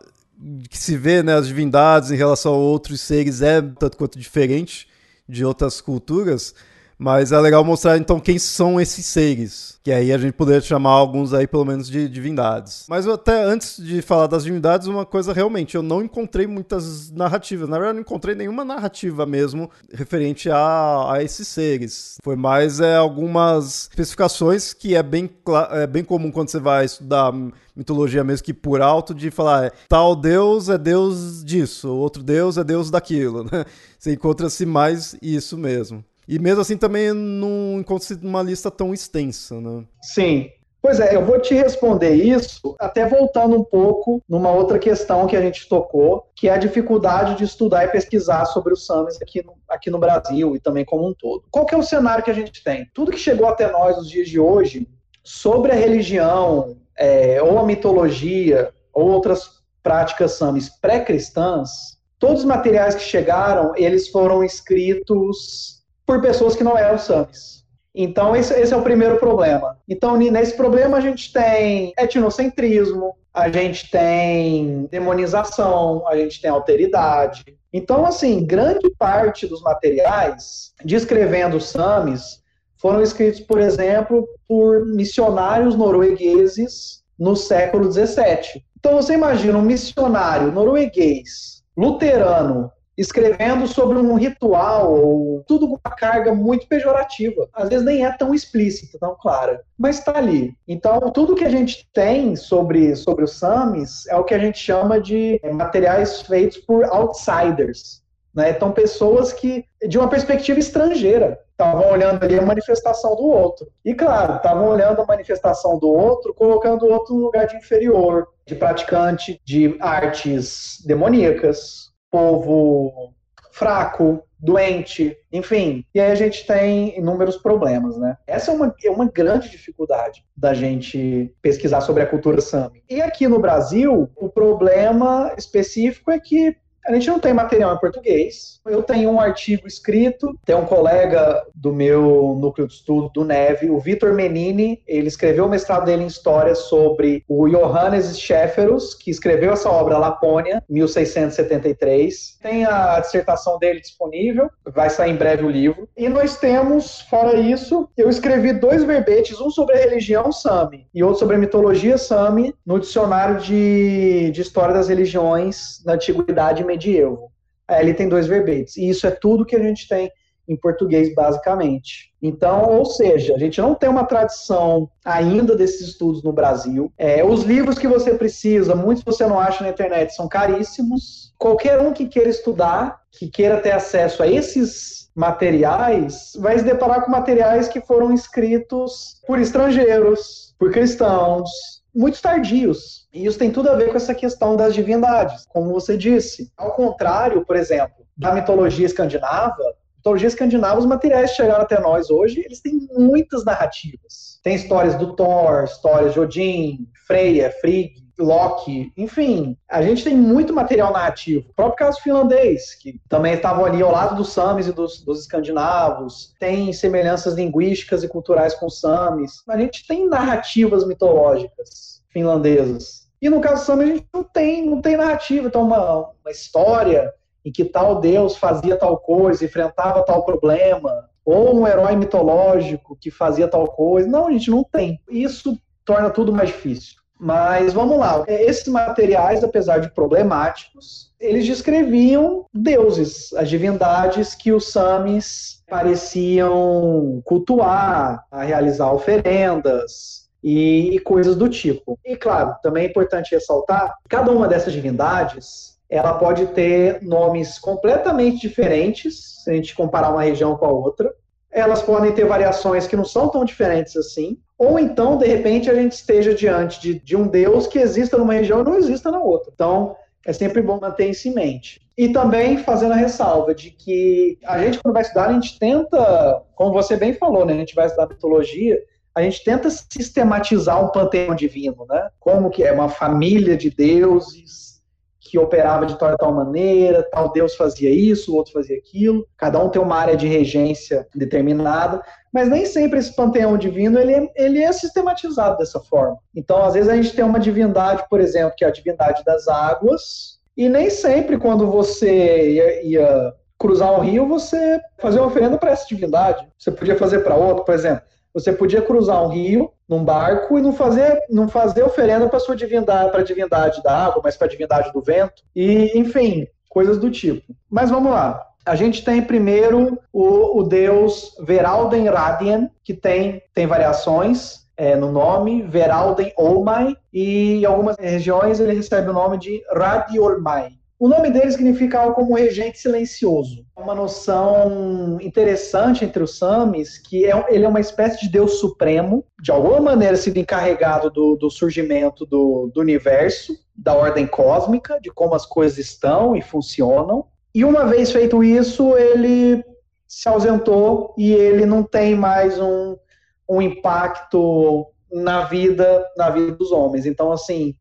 que se vê né, as divindades em relação a outros seres é tanto quanto diferente de outras culturas. Mas é legal mostrar então quem são esses seres, que aí a gente poderia chamar alguns aí pelo menos de divindades. Mas até antes de falar das divindades, uma coisa realmente, eu não encontrei muitas narrativas. Na verdade, não encontrei nenhuma narrativa mesmo referente a, a esses seres. Foi mais é, algumas especificações que é bem, é bem comum quando você vai estudar mitologia mesmo que por alto de falar é, tal deus é deus disso, outro deus é deus daquilo, né? Você encontra-se mais isso mesmo. E mesmo assim também não encontra uma lista tão extensa, né? Sim. Pois é, eu vou te responder isso, até voltando um pouco numa outra questão que a gente tocou, que é a dificuldade de estudar e pesquisar sobre os Samis aqui no, aqui no Brasil e também como um todo. Qual que é o cenário que a gente tem? Tudo que chegou até nós nos dias de hoje sobre a religião, é, ou a mitologia, ou outras práticas Samis pré-cristãs, todos os materiais que chegaram, eles foram escritos por pessoas que não eram SAMs. Então, esse, esse, é o primeiro problema. Então, nesse problema, a gente tem etnocentrismo, a gente tem demonização, a gente tem alteridade. Então, assim, grande parte dos materiais descrevendo os Samis foram escritos, por exemplo, por missionários noruegueses no século XVII. Então, você imagina um missionário norueguês, luterano, escrevendo sobre um ritual, ou tudo com uma carga muito pejorativa. Às vezes nem é tão explícita, tão clara, mas está ali. Então, tudo que a gente tem sobre, sobre os Samis é o que a gente chama de materiais feitos por outsiders. Né? Então, pessoas que, de uma perspectiva estrangeira, estavam olhando ali a manifestação do outro. E, claro, estavam olhando a manifestação do outro, colocando o outro no lugar de inferior, de praticante de artes demoníacas, povo fraco, doente, enfim. E aí a gente tem inúmeros problemas, né? Essa é uma, é uma grande dificuldade da gente pesquisar sobre a cultura Sami. E aqui no Brasil, o problema específico é que a gente não tem material em português. Eu tenho um artigo escrito, tem um colega do meu núcleo de estudo, do Neve, o Vitor Menini, ele escreveu o mestrado dele em História sobre o Johannes Schäferus, que escreveu essa obra Lapônia, 1673. Tem a dissertação dele disponível, vai sair em breve o livro. E nós temos, fora isso, eu escrevi dois verbetes, um sobre a religião Sami e outro sobre a mitologia Sami, no dicionário de, de História das Religiões na Antiguidade medievo. Aí ele tem dois verbetes. E isso é tudo que a gente tem em português, basicamente. Então, ou seja, a gente não tem uma tradição ainda desses estudos no Brasil. É, os livros que você precisa, muitos você não acha na internet, são caríssimos. Qualquer um que queira estudar, que queira ter acesso a esses materiais, vai se deparar com materiais que foram escritos por estrangeiros, por cristãos, muito tardios. E isso tem tudo a ver com essa questão das divindades, como você disse. Ao contrário, por exemplo, da mitologia escandinava, mitologia escandinava, os materiais que chegaram até nós hoje, eles têm muitas narrativas. Tem histórias do Thor, histórias de Odin, Freya, Frigg, Loki, enfim, a gente tem muito material narrativo. O próprio caso finlandês, que também estavam ali ao lado dos Samis e dos, dos escandinavos, tem semelhanças linguísticas e culturais com os Samis. A gente tem narrativas mitológicas finlandesas. E no caso Sami a gente não tem, não tem narrativa, então uma, uma história em que tal deus fazia tal coisa, enfrentava tal problema, ou um herói mitológico que fazia tal coisa. Não, a gente não tem. Isso torna tudo mais difícil. Mas vamos lá, esses materiais, apesar de problemáticos, eles descreviam deuses, as divindades que os Samis pareciam cultuar, a realizar oferendas. e, e coisas do tipo. E claro, também é importante ressaltar, cada uma dessas divindades ela pode ter nomes completamente diferentes, se a gente comparar uma região com a outra. Elas podem ter variações que não são tão diferentes assim. Ou então, de repente, a gente esteja diante de, de um Deus que exista numa região e não exista na outra. Então, é sempre bom manter isso em mente. E também fazendo a ressalva de que a gente, quando vai estudar, a gente tenta, como você bem falou, né? A gente vai estudar mitologia, a gente tenta sistematizar um panteão divino, né? Como que é uma família de deuses que operava de tal e tal maneira, tal Deus fazia isso, o outro fazia aquilo. Cada um tem uma área de regência determinada, mas nem sempre esse panteão divino ele é, ele é sistematizado dessa forma. Então, às vezes a gente tem uma divindade, por exemplo, que é a divindade das águas, e nem sempre quando você ia, ia cruzar um rio, você fazia uma oferenda para essa divindade. Você podia fazer para outro, por exemplo. Você podia cruzar um rio num barco e não fazer, não fazer oferenda para sua divindade, para a divindade da água, mas para a divindade do vento. E, enfim, coisas do tipo. Mas vamos lá. A gente tem primeiro o, o deus Veralden Radien, que tem, tem variações é, no nome, Veralden Olmai, e em algumas regiões ele recebe o nome de Radiolmai. O nome dele significa algo como regente silencioso. Uma noção interessante entre os Samis, que é, ele é uma espécie de Deus supremo, de alguma maneira sido encarregado do, do surgimento do, do universo, da ordem cósmica, de como as coisas estão e funcionam. E uma vez feito isso, ele se ausentou e ele não tem mais um, um impacto na vida na vida dos homens. Então, assim,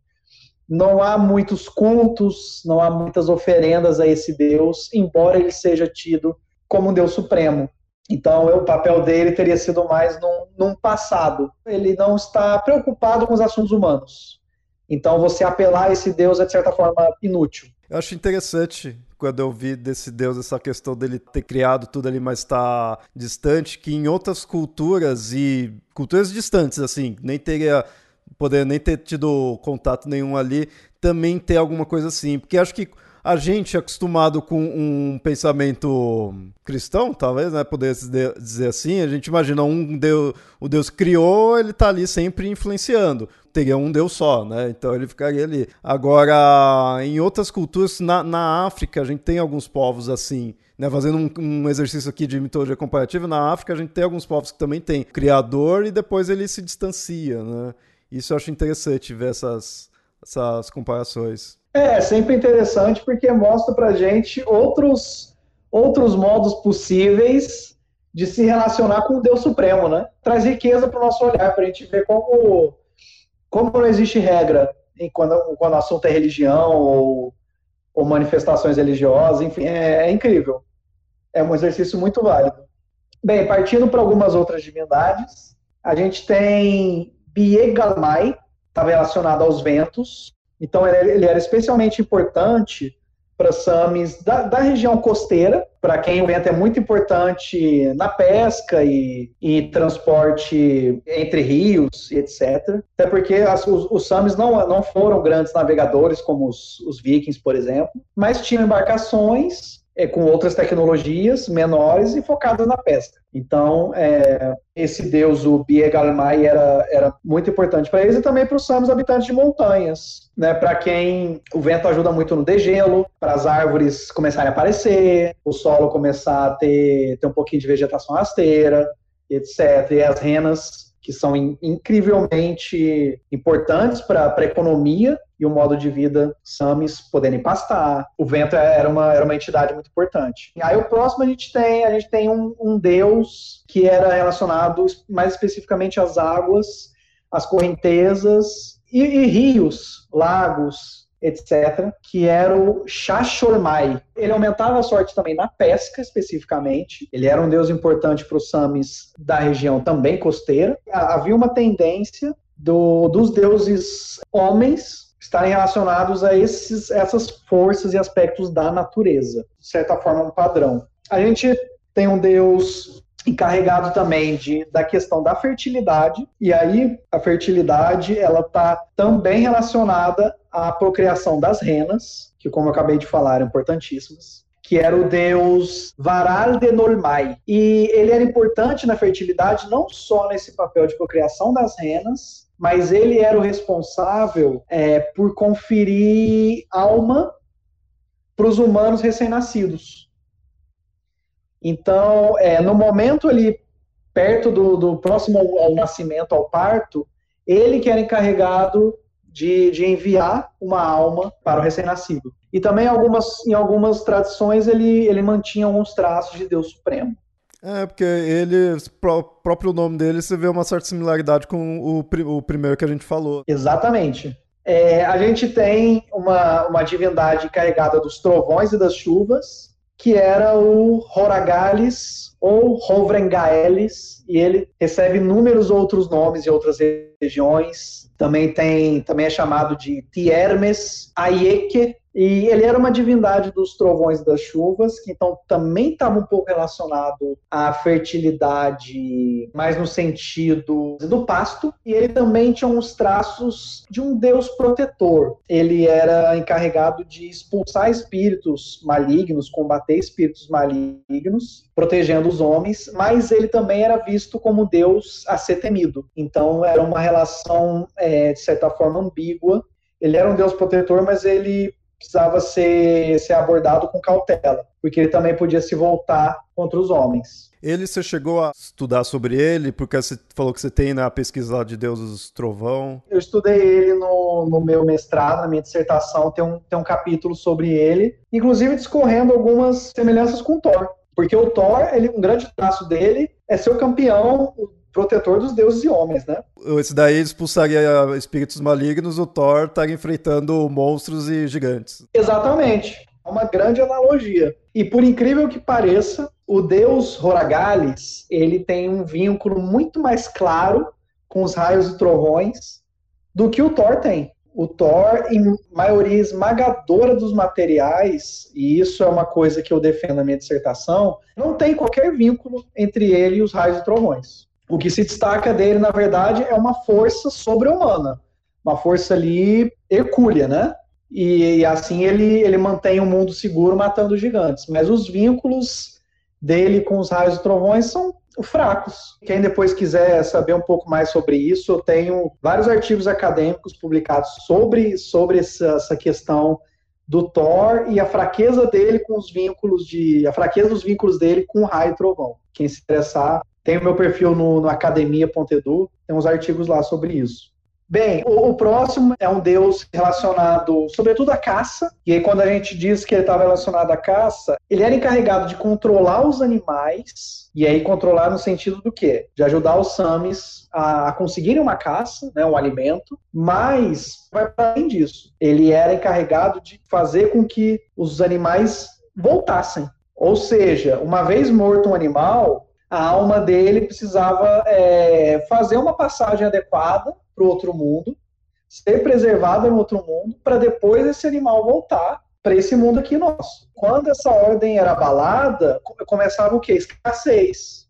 não há muitos cultos, não há muitas oferendas a esse Deus, embora ele seja tido como um Deus supremo. Então, o papel dele teria sido mais num, num, passado. Ele não está preocupado com os assuntos humanos. Então, você apelar a esse Deus é, de certa forma, inútil. Eu acho interessante quando eu vi desse Deus essa questão dele ter criado tudo ali, mas está distante, que em outras culturas e culturas distantes, assim, nem teria poder nem ter tido contato nenhum ali, também ter alguma coisa assim. Porque acho que a gente é acostumado com um pensamento cristão, talvez, né, poder dizer assim, a gente imagina um Deus, o Deus criou, ele está ali sempre influenciando. Teria um Deus só, né? Então ele ficaria ali. Agora, em outras culturas, na, na África, a gente tem alguns povos assim, né, fazendo um, um, exercício aqui de mitologia comparativa, na África a gente tem alguns povos que também tem criador e depois ele se distancia, né? Isso eu acho interessante ver essas, essas comparações. É, sempre interessante porque mostra pra gente outros, outros modos possíveis de se relacionar com o Deus Supremo, né? Traz riqueza para o nosso olhar, para a gente ver como, como não existe regra quando, quando o assunto é religião ou, ou manifestações religiosas, enfim, é, é incrível. É um exercício muito válido. Bem, partindo para algumas outras divindades, a gente tem Biegalmai estava relacionado aos ventos, então ele, era especialmente importante para Samis da, da, região costeira, para quem o vento é muito importante na pesca e, e transporte entre rios e etc. Até porque as, os, os, não, não foram grandes navegadores como os, os vikings, por exemplo, mas tinham embarcações é, com outras tecnologias menores e focadas na pesca. Então, é, esse deus, o Biegalmai, era, era muito importante para eles e também para os Samis habitantes de montanhas, né, para quem o vento ajuda muito no degelo, para as árvores começarem a aparecer, o solo começar a ter, ter um pouquinho de vegetação rasteira, etc. E as renas que são in, incrivelmente importantes para a economia e o modo de vida Samis poderem pastar. O vento era uma, era uma entidade muito importante. E aí o próximo a gente tem, a gente tem um, um deus que era relacionado mais especificamente às águas, às correntezas e, e rios, lagos, etc., que era o Shashormai. Ele aumentava a sorte também na pesca, especificamente. Ele era um deus importante para os Samis da região também costeira. Havia uma tendência do, dos deuses homens estarem relacionados a esses, essas forças e aspectos da natureza. De certa forma, um padrão. A gente tem um deus encarregado também de, da questão da fertilidade, e aí a fertilidade ela está também relacionada à procriação das renas, que como eu acabei de falar, eram importantíssimas, que era o deus Varal de. E ele era importante na fertilidade não só nesse papel de procriação das renas, mas ele era o responsável é, por conferir alma para os humanos recém-nascidos. Então, é, no momento ali, perto do, do próximo ao, ao, nascimento, ao parto, ele que era encarregado de, de enviar uma alma para o recém-nascido. E também algumas, em algumas tradições ele, ele mantinha alguns traços de Deus Supremo. É, porque ele, o próprio nome dele, você vê uma certa similaridade com o, o primeiro que a gente falou. Exatamente. É, a gente tem uma, uma divindade carregada dos trovões e das chuvas, que era o Horagales ou Hovrengaelis, e ele recebe inúmeros outros nomes em outras regiões. Também tem, também é chamado de Tiermes Ayeke, e ele era uma divindade dos trovões das chuvas, que então também estava um pouco relacionado à fertilidade, mais no sentido do pasto. E ele também tinha uns traços de um deus protetor. Ele era encarregado de expulsar espíritos malignos, combater espíritos malignos, protegendo os homens, mas ele também era visto como deus a ser temido. Então era uma relação, é, de certa forma, ambígua. Ele era um deus protetor, mas ele precisava ser, ser abordado com cautela, porque ele também podia se voltar contra os homens. Ele, você chegou a estudar sobre ele, porque você falou que você tem na pesquisa de deuses trovão. Eu estudei ele no, no meu mestrado, na minha dissertação, tem um, tem um capítulo sobre ele, inclusive discorrendo algumas semelhanças com Thor. Porque o Thor, ele, um grande traço dele é ser o campeão protetor dos deuses e homens, né? Esse daí expulsaria espíritos malignos, o Thor estaria enfrentando monstros e gigantes. Exatamente. É uma grande analogia. E por incrível que pareça, o deus Horagales, ele tem um vínculo muito mais claro com os raios e trovões do que o Thor tem. O Thor, em maioria esmagadora dos materiais, e isso é uma coisa que eu defendo na minha dissertação, não tem qualquer vínculo entre ele e os raios e trovões. O que se destaca dele, na verdade, é uma força sobre-humana, uma força ali hercúlea, né? E, e, assim ele, ele mantém o mundo seguro matando gigantes. Mas os vínculos dele com os raios e trovões são fracos. Quem depois quiser saber um pouco mais sobre isso, eu tenho vários artigos acadêmicos publicados sobre, sobre essa, essa questão do Thor e a fraqueza dele com os vínculos de. a fraqueza dos vínculos dele com o raio e trovão. Quem se interessar, tem o meu perfil no, no academia.edu, tem uns artigos lá sobre isso. Bem, o, o, próximo é um deus relacionado, sobretudo, à caça. E aí, quando a gente diz que ele estava relacionado à caça, ele era encarregado de controlar os animais. E aí, controlar no sentido do quê? De ajudar os samis a, a conseguirem uma caça, né, um alimento. Mas, vai para além disso, ele era encarregado de fazer com que os animais voltassem. Ou seja, uma vez morto um animal, a alma dele precisava é, fazer uma passagem adequada para o outro mundo, ser preservada no outro mundo, para depois esse animal voltar para esse mundo aqui nosso. Quando essa ordem era abalada, começava o quê? Escassez.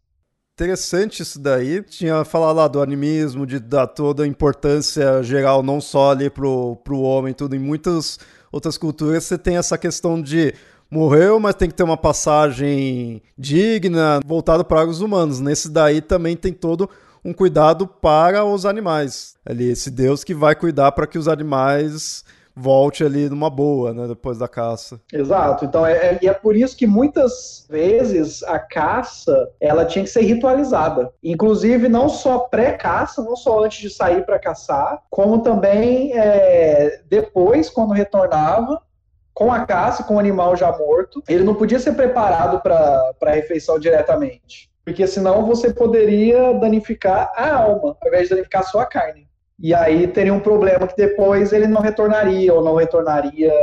Interessante isso daí. Tinha falado lá do animismo, de dar toda a importância geral, não só ali pro, pro homem, tudo. Em muitas outras culturas você tem essa questão de morreu, mas tem que ter uma passagem digna, voltada para os humanos. Nesse daí também tem todo um cuidado para os animais. Ali, esse Deus que vai cuidar para que os animais volte ali numa boa, né, depois da caça. Exato. Então é, é, e é por isso que muitas vezes a caça ela tinha que ser ritualizada, inclusive não só pré-caça, não só antes de sair para caçar, como também é, depois quando retornava com a caça, com o animal já morto. Ele não podia ser preparado para a refeição diretamente, porque senão você poderia danificar a alma, ao invés de danificar a carne. E aí teria um problema que depois ele não retornaria ou não retornaria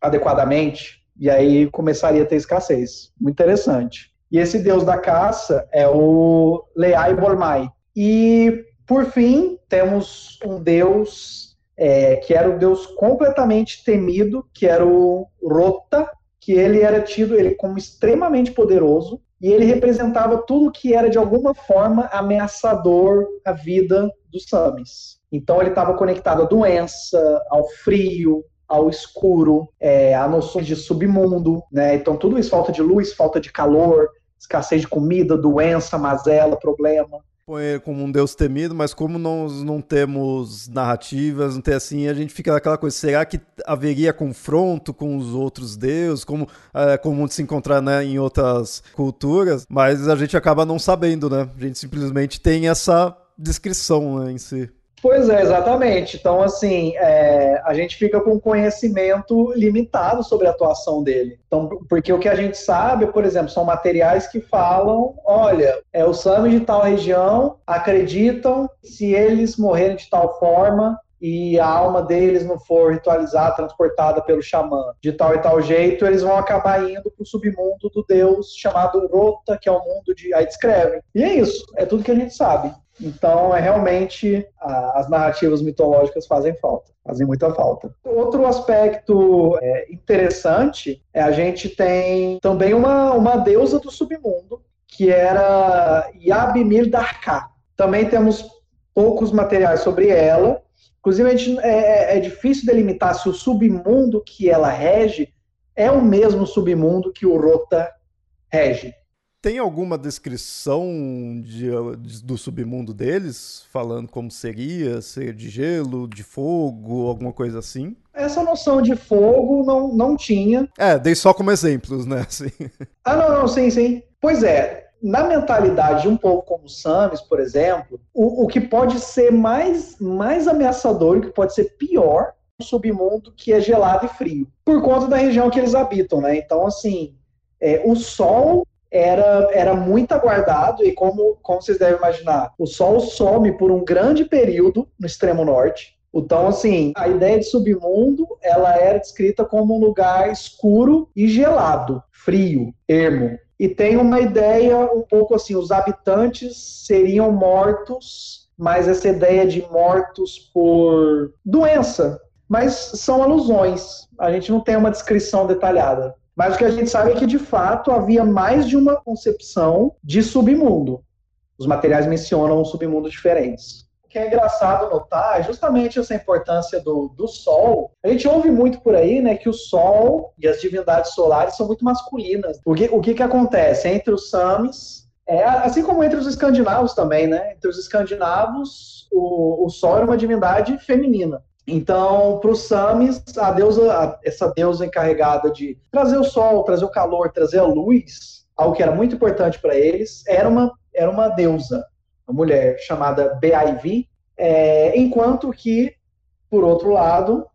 adequadamente, e aí começaria a ter escassez. Muito interessante. E esse deus da caça é o Leai Bormai. E, por fim, temos um deus é, que era um deus completamente temido, que era o Rota, que ele era tido ele como extremamente poderoso e ele representava tudo que era de alguma forma ameaçador à vida dos Samis. Então ele estava conectado à doença, ao frio, ao escuro, é, a noções de submundo, né? Então tudo isso, falta de luz, falta de calor, escassez de comida, doença, mazela, problema. Põe ele como um deus temido, mas como nós não temos narrativas, não tem assim, a gente fica naquela coisa, será que haveria confronto com os outros deuses, como é comum de se encontrar né, em outras culturas, mas a gente acaba não sabendo, né? A gente simplesmente tem essa descrição né, em si. Pois é, exatamente. Então, assim, é, a gente fica com conhecimento limitado sobre a atuação dele. Então, porque o que a gente sabe, por exemplo, são materiais que falam: olha, é o Sami de tal região acreditam se eles morrerem de tal forma, e a alma deles não for ritualizada, transportada pelo xamã de tal e tal jeito, eles vão acabar indo para o submundo do deus chamado Rota, que é o mundo de. Aí descrevem. E é isso, é tudo que a gente sabe. Então, é realmente as narrativas mitológicas fazem falta, fazem muita falta. Outro aspecto é, interessante é a gente tem também uma, uma deusa do submundo, que era Yabimir Darká. Também temos poucos materiais sobre ela. Inclusive, a gente, é, é, é difícil delimitar se o submundo que ela rege é o mesmo submundo que o Rota rege. Tem alguma descrição de, de, do submundo deles, falando como seria, ser de gelo, de fogo, alguma coisa assim? Essa noção de fogo não, não tinha. É, dei só como exemplos, né? Assim. Ah, não, não, sim, sim. Pois é, na mentalidade de um povo como os Samis, por exemplo, o, o que pode ser mais, mais ameaçador, o que pode ser pior, é o submundo que é gelado e frio, por conta da região que eles habitam, né? Então, assim, é, o sol era, era muito aguardado e como, como vocês devem imaginar, o Sol some por um grande período no extremo norte. Então, assim, a ideia de submundo, ela era descrita como um lugar escuro e gelado, frio, ermo. E tem uma ideia um pouco assim, os habitantes seriam mortos, mas essa ideia de mortos por doença. Mas são alusões, a gente não tem uma descrição detalhada. Mas o que a gente sabe é que, de fato, havia mais de uma concepção de submundo. Os materiais mencionam submundos diferentes. Que é engraçado notar é justamente essa importância do, do Sol. A gente ouve muito por aí né, que o Sol e as divindades solares são muito masculinas. O que, o que, que acontece? Entre os Samis, é, assim como entre os escandinavos também, né? Entre os escandinavos, o, o Sol era uma divindade feminina. Então, para os Samis, a deusa, essa deusa encarregada de trazer o sol, trazer o calor, trazer a luz, algo que era muito importante para eles, era uma, era uma deusa, uma mulher chamada Beaivi, é, enquanto que, por outro lado,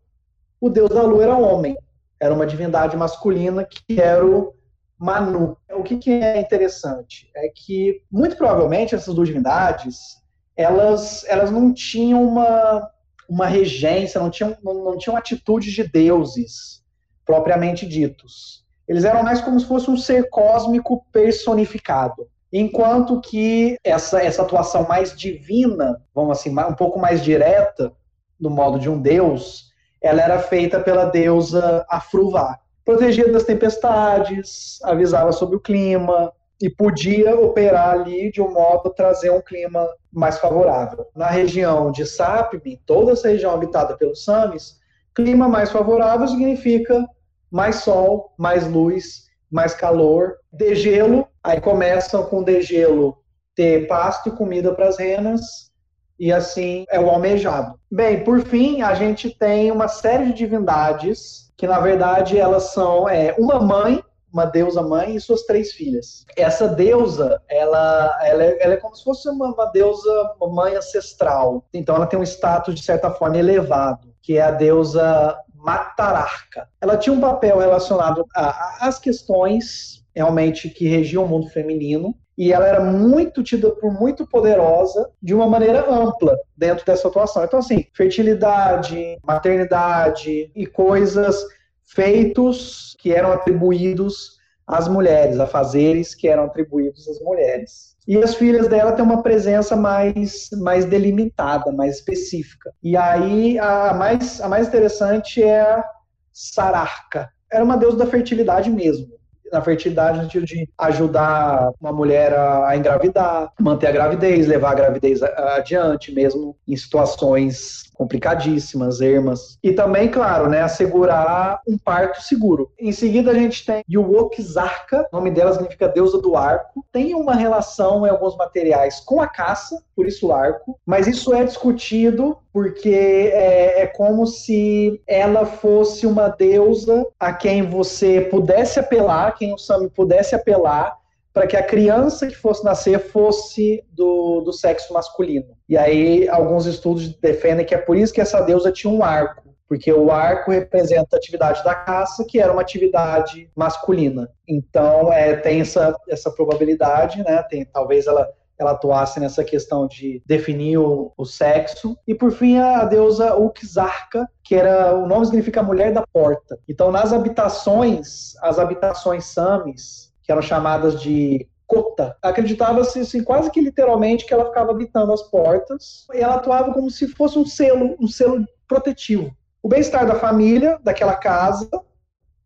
o deus da lua era homem, era uma divindade masculina que era o Manu. O que, que é interessante é que, muito provavelmente, essas duas divindades, elas, elas não tinham uma uma regência, não tinham, não, não tinham atitudes de deuses propriamente ditos. Eles eram mais como se fosse um ser cósmico personificado. Enquanto que essa, essa atuação mais divina, vamos assim, um pouco mais direta, no modo de um deus, ela era feita pela deusa Afruvá. Protegia das tempestades, avisava sobre o clima, e podia operar ali de um modo a trazer um clima mais favorável. Na região de Sapmi, toda essa região habitada pelos Samis, clima mais favorável significa mais sol, mais luz, mais calor, degelo, aí começam com degelo ter pasto e comida para as renas, e assim é o almejado. Bem, por fim, a gente tem uma série de divindades que, na verdade, elas são é, uma mãe uma deusa mãe e suas três filhas. Essa deusa, ela, ela, é, ela é como se fosse uma, uma deusa uma mãe ancestral. Então ela tem um status, de certa forma, elevado, que é a deusa Matararca. Ela tinha um papel relacionado às questões realmente que regiam o mundo feminino, e ela era muito tida por muito poderosa de uma maneira ampla dentro dessa atuação. Então, assim, fertilidade, maternidade e coisas feitos que eram atribuídos às mulheres, a fazeres que eram atribuídos às mulheres. E as filhas dela têm uma presença mais, mais delimitada, mais específica. E aí a mais, a mais interessante é a Sararca. Era uma deusa da fertilidade mesmo. Na fertilidade, no sentido de ajudar uma mulher a engravidar, manter a gravidez, levar a gravidez adiante, mesmo em situações complicadíssimas, ermas. E também, claro, né, assegurar um parto seguro. Em seguida, a gente tem Yuwokizarka, o nome dela significa deusa do arco. Tem uma relação em alguns materiais com a caça, por isso o arco, mas isso é discutido porque é, é, como se ela fosse uma deusa a quem você pudesse apelar, quem o Sami pudesse apelar para que a criança que fosse nascer fosse do, do sexo masculino. E aí alguns estudos defendem que é por isso que essa deusa tinha um arco, porque o arco representa a atividade da caça, que era uma atividade masculina. Então é, tem essa, essa probabilidade, né? Tem, talvez ela ela atuasse nessa questão de definir o, o, sexo. E por fim, a deusa Uxarca, que era o nome significa mulher da porta. Então, nas habitações, as habitações samis, que eram chamadas de cota, acreditava-se assim, quase que literalmente que ela ficava habitando as portas e ela atuava como se fosse um selo, um selo protetivo. O bem-estar da família, daquela casa,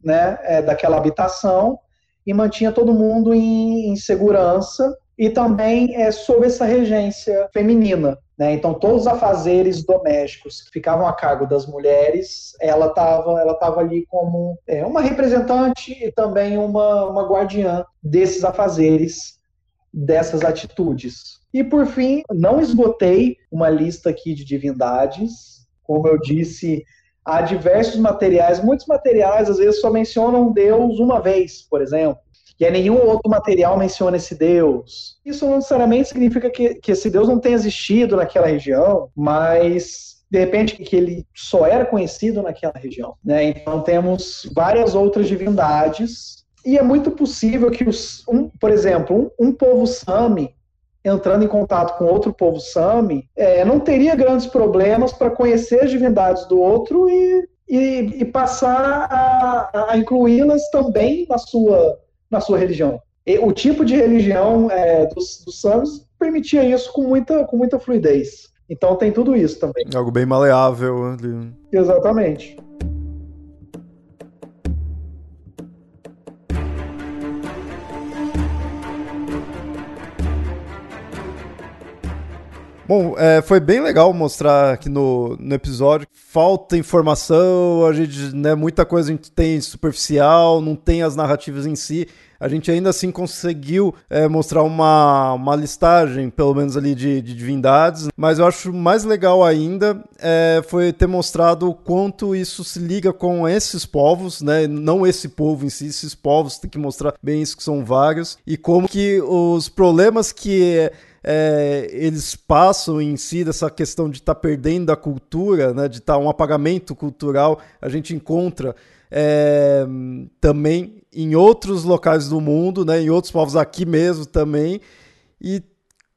né, é, daquela habitação, e mantinha todo mundo em, em segurança e também é, sob essa regência feminina. Né? Então, todos os afazeres domésticos que ficavam a cargo das mulheres, ela estava ela tava ali como é, uma representante e também uma, uma guardiã desses afazeres, dessas atitudes. E, por fim, não esgotei uma lista aqui de divindades. Como eu disse, há diversos materiais, muitos materiais às vezes só mencionam Deus uma vez, por exemplo e aí nenhum outro material menciona esse Deus. Isso não necessariamente significa que, que esse Deus não tenha existido naquela região, mas de repente que ele só era conhecido naquela região. Né? Então temos várias outras divindades e é muito possível que os, um, por exemplo, um, um povo Sami entrando em contato com outro povo Sami é, não teria grandes problemas para conhecer as divindades do outro e, e, e passar a, a incluí-las também na sua na sua religião. E o tipo de religião é, dos, dos Sams permitia isso com muita, com muita fluidez. Então tem tudo isso também. Algo bem maleável. Exatamente. Bom, é, foi bem legal mostrar aqui no, no episódio. Falta informação, a gente, né, muita coisa a gente tem superficial, não tem as narrativas em si. A gente ainda assim conseguiu é, mostrar uma, uma listagem, pelo menos ali, de, de divindades. Mas eu acho mais legal ainda é, foi ter mostrado o quanto isso se liga com esses povos, né? Não esse povo em si, esses povos, tem que mostrar bem isso que são vários. E como que os problemas que é, eles passam em si dessa questão de estar tá perdendo a cultura, né, de estar tá um apagamento cultural, a gente encontra é, também em outros locais do mundo, né, em outros povos aqui mesmo também, e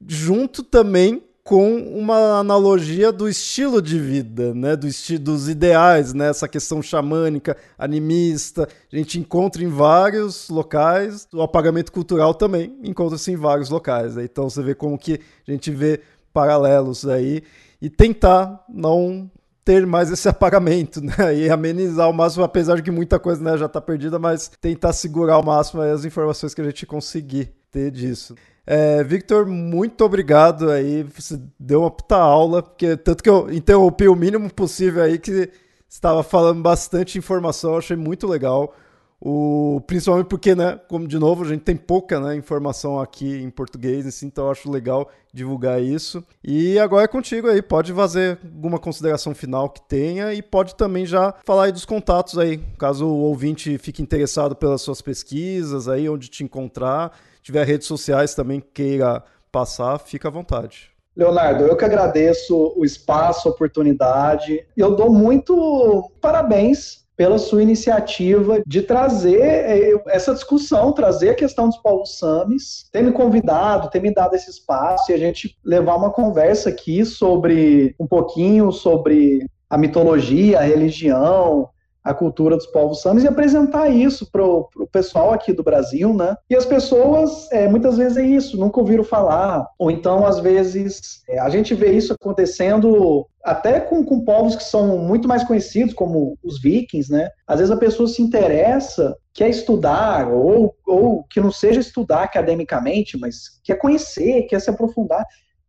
junto também com uma analogia do estilo de vida, né, do esti dos ideais, né, essa questão xamânica, animista, a gente encontra em vários locais, o apagamento cultural também encontra-se em vários locais, né? então você vê como que a gente vê paralelos aí e tentar não ter mais esse apagamento, né? E amenizar ao máximo, apesar de que muita coisa né, já está perdida, mas tentar segurar ao máximo as informações que a gente conseguir ter disso. É, Victor, muito obrigado aí. Você deu uma puta aula, porque tanto que eu interrompi o mínimo possível aí, que estava falando bastante informação, achei muito legal. O, principalmente porque, né, como de novo, a gente tem pouca né, informação aqui em português, assim, então eu acho legal divulgar isso. E agora é contigo aí, pode fazer alguma consideração final que tenha e pode também já falar aí dos contatos aí, caso o ouvinte fique interessado pelas suas pesquisas aí, onde te encontrar tiver redes sociais também queira passar, fica à vontade. Leonardo, eu que agradeço o espaço, a oportunidade. Eu dou muito parabéns pela sua iniciativa de trazer eh, essa discussão, trazer a questão dos povos samis, ter me convidado, ter me dado esse espaço e a gente levar uma conversa aqui sobre um pouquinho sobre a mitologia, a religião, a cultura dos povos samis e apresentar isso para o pessoal aqui do Brasil, né? E as pessoas, é, muitas vezes é isso, nunca ouviram falar, ou então, às vezes, é, a gente vê isso acontecendo até com, com povos que são muito mais conhecidos, como os vikings, né? Às vezes a pessoa se interessa, quer estudar, ou, ou que não seja estudar academicamente, mas quer conhecer, quer se aprofundar,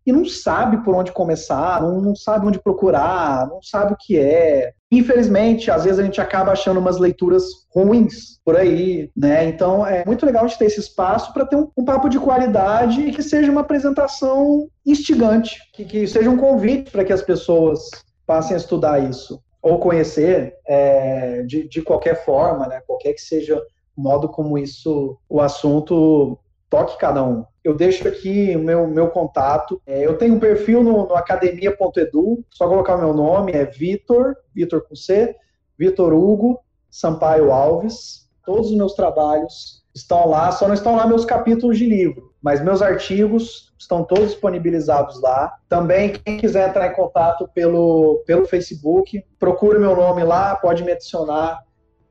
e não sabe por onde começar, não, não, sabe onde procurar, não sabe o que é. Infelizmente, às vezes a gente acaba achando umas leituras ruins por aí, né? Então é muito legal a gente ter esse espaço para ter um, um, papo de qualidade e que seja uma apresentação instigante, que, que seja um convite para que as pessoas passem a estudar isso ou conhecer é, de, de qualquer forma, né? Qualquer que seja o modo como isso, o assunto toque cada um. Eu deixo aqui o meu, meu contato. É, eu tenho um perfil no, no academia.edu, só colocar o meu nome, é Vitor, Vitor com C, Vitor Hugo Sampaio Alves. Todos os meus trabalhos estão lá, só não estão lá meus capítulos de livro, mas meus artigos estão todos disponibilizados lá. Também, quem quiser entrar em contato pelo, pelo Facebook, procure meu nome lá, pode me adicionar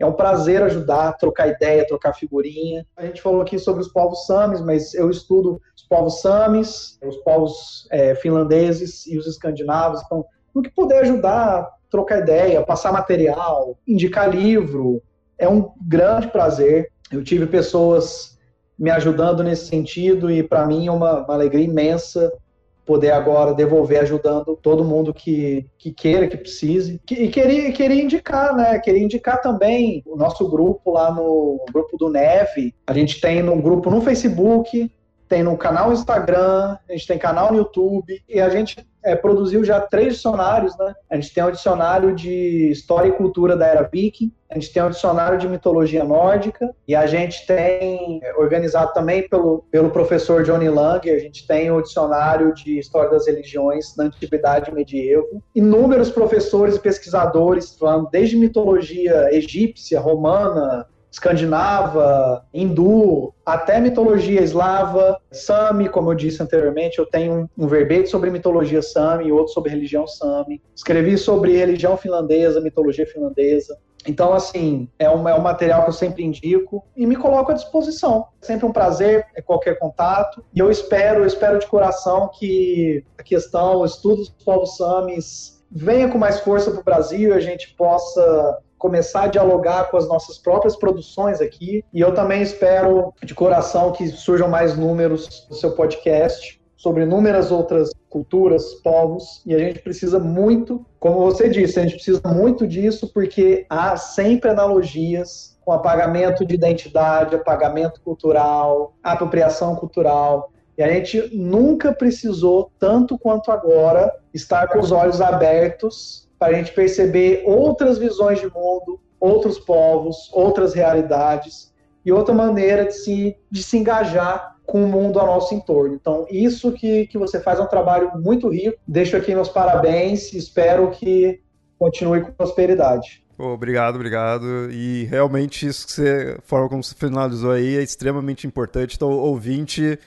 é um prazer ajudar, trocar ideia, trocar figurinha. A gente falou aqui sobre os povos samis, mas eu estudo os povos samis, os povos é, finlandeses e os escandinavos. Então, no que puder ajudar, trocar ideia, passar material, indicar livro, é um grande prazer. Eu tive pessoas me ajudando nesse sentido e para mim é uma, uma alegria imensa poder agora devolver ajudando todo mundo que, que queira, que precise. E queria, queria indicar, né? Queria indicar também o nosso grupo lá no grupo do Neve. A gente tem um grupo no Facebook, tem no canal Instagram, a gente tem canal no YouTube e a gente é, produziu já três dicionários, né? A gente tem um dicionário de História e Cultura da Era Viking, a gente tem um dicionário de Mitologia Nórdica e a gente tem, é, organizado também pelo, pelo professor Johnny Lang, a gente tem o dicionário de História das Religiões na Antiguidade Medieval. Inúmeros professores e pesquisadores falando desde mitologia egípcia, romana, escandinava, hindu, até mitologia eslava, Sami, como eu disse anteriormente, eu tenho um, verbete sobre mitologia Sami e outro sobre religião Sami. Escrevi sobre religião finlandesa, mitologia finlandesa. Então, assim, é um, é um material que eu sempre indico e me coloco à disposição. É sempre um prazer, é qualquer contato. E eu espero, eu espero de coração que a questão, o estudo dos povos samis venha com mais força para o Brasil e a gente possa começar a dialogar com as nossas próprias produções aqui. E eu também espero de coração que surjam mais números do seu podcast sobre inúmeras outras culturas, povos, e a gente precisa muito, como você disse, a gente precisa muito disso porque há sempre analogias com apagamento de identidade, apagamento cultural, apropriação cultural. E a gente nunca precisou, tanto quanto agora, estar com os olhos abertos para a gente perceber outras visões de mundo, outros povos, outras realidades e outra maneira de se, de se engajar com o mundo ao nosso entorno. Então, isso que, que você faz é um trabalho muito rico. Deixo aqui meus parabéns e espero que continue com prosperidade. Obrigado, obrigado. E realmente isso que você, a forma como você finalizou aí é extremamente importante. Então, ouvinte,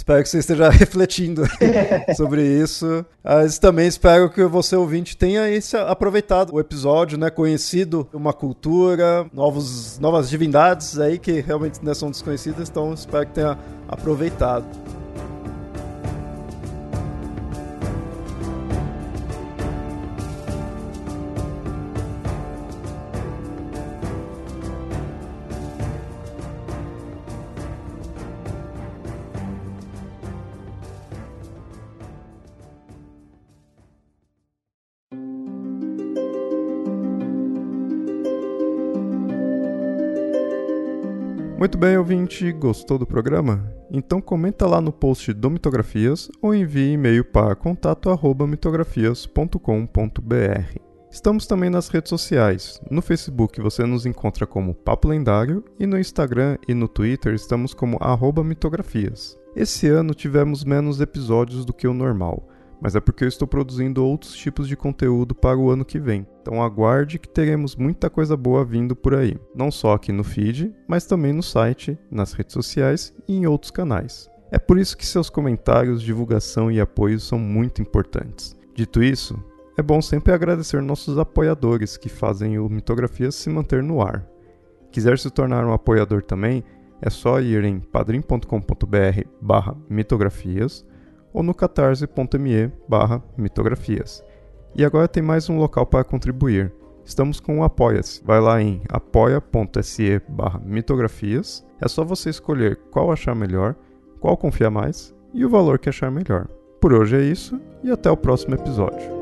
Espero que você esteja refletindo sobre isso. Mas também espero que você, ouvinte, tenha esse, aproveitado o episódio, né? Conhecido uma cultura, novos, novas divindades aí que realmente não são desconhecidas. Então, espero que tenha aproveitado. Bem, ouvinte, gostou do programa? Então comenta lá no post do Mitografias ou envie e-mail para contato@mitografias.com.br. Estamos também nas redes sociais. No Facebook você nos encontra como Papo Lendário e no Instagram e no Twitter estamos como @mitografias. Esse ano tivemos menos episódios do que o normal mas é porque eu estou produzindo outros tipos de conteúdo para o ano que vem. Então aguarde que teremos muita coisa boa vindo por aí, não só aqui no feed, mas também no site, nas redes sociais e em outros canais. É por isso que seus comentários, divulgação e apoio são muito importantes. Dito isso, é bom sempre agradecer nossos apoiadores que fazem o Mitografias se manter no ar. Quiser se tornar um apoiador também, é só ir em padrim.com.br/mitografias ou no catarse.me barra mitografias. E agora tem mais um local para contribuir. Estamos com o Apoia-se. Vai lá em apoia.se barra mitografias. É só você escolher qual achar melhor, qual confiar mais e o valor que achar melhor. Por hoje é isso e até o próximo episódio.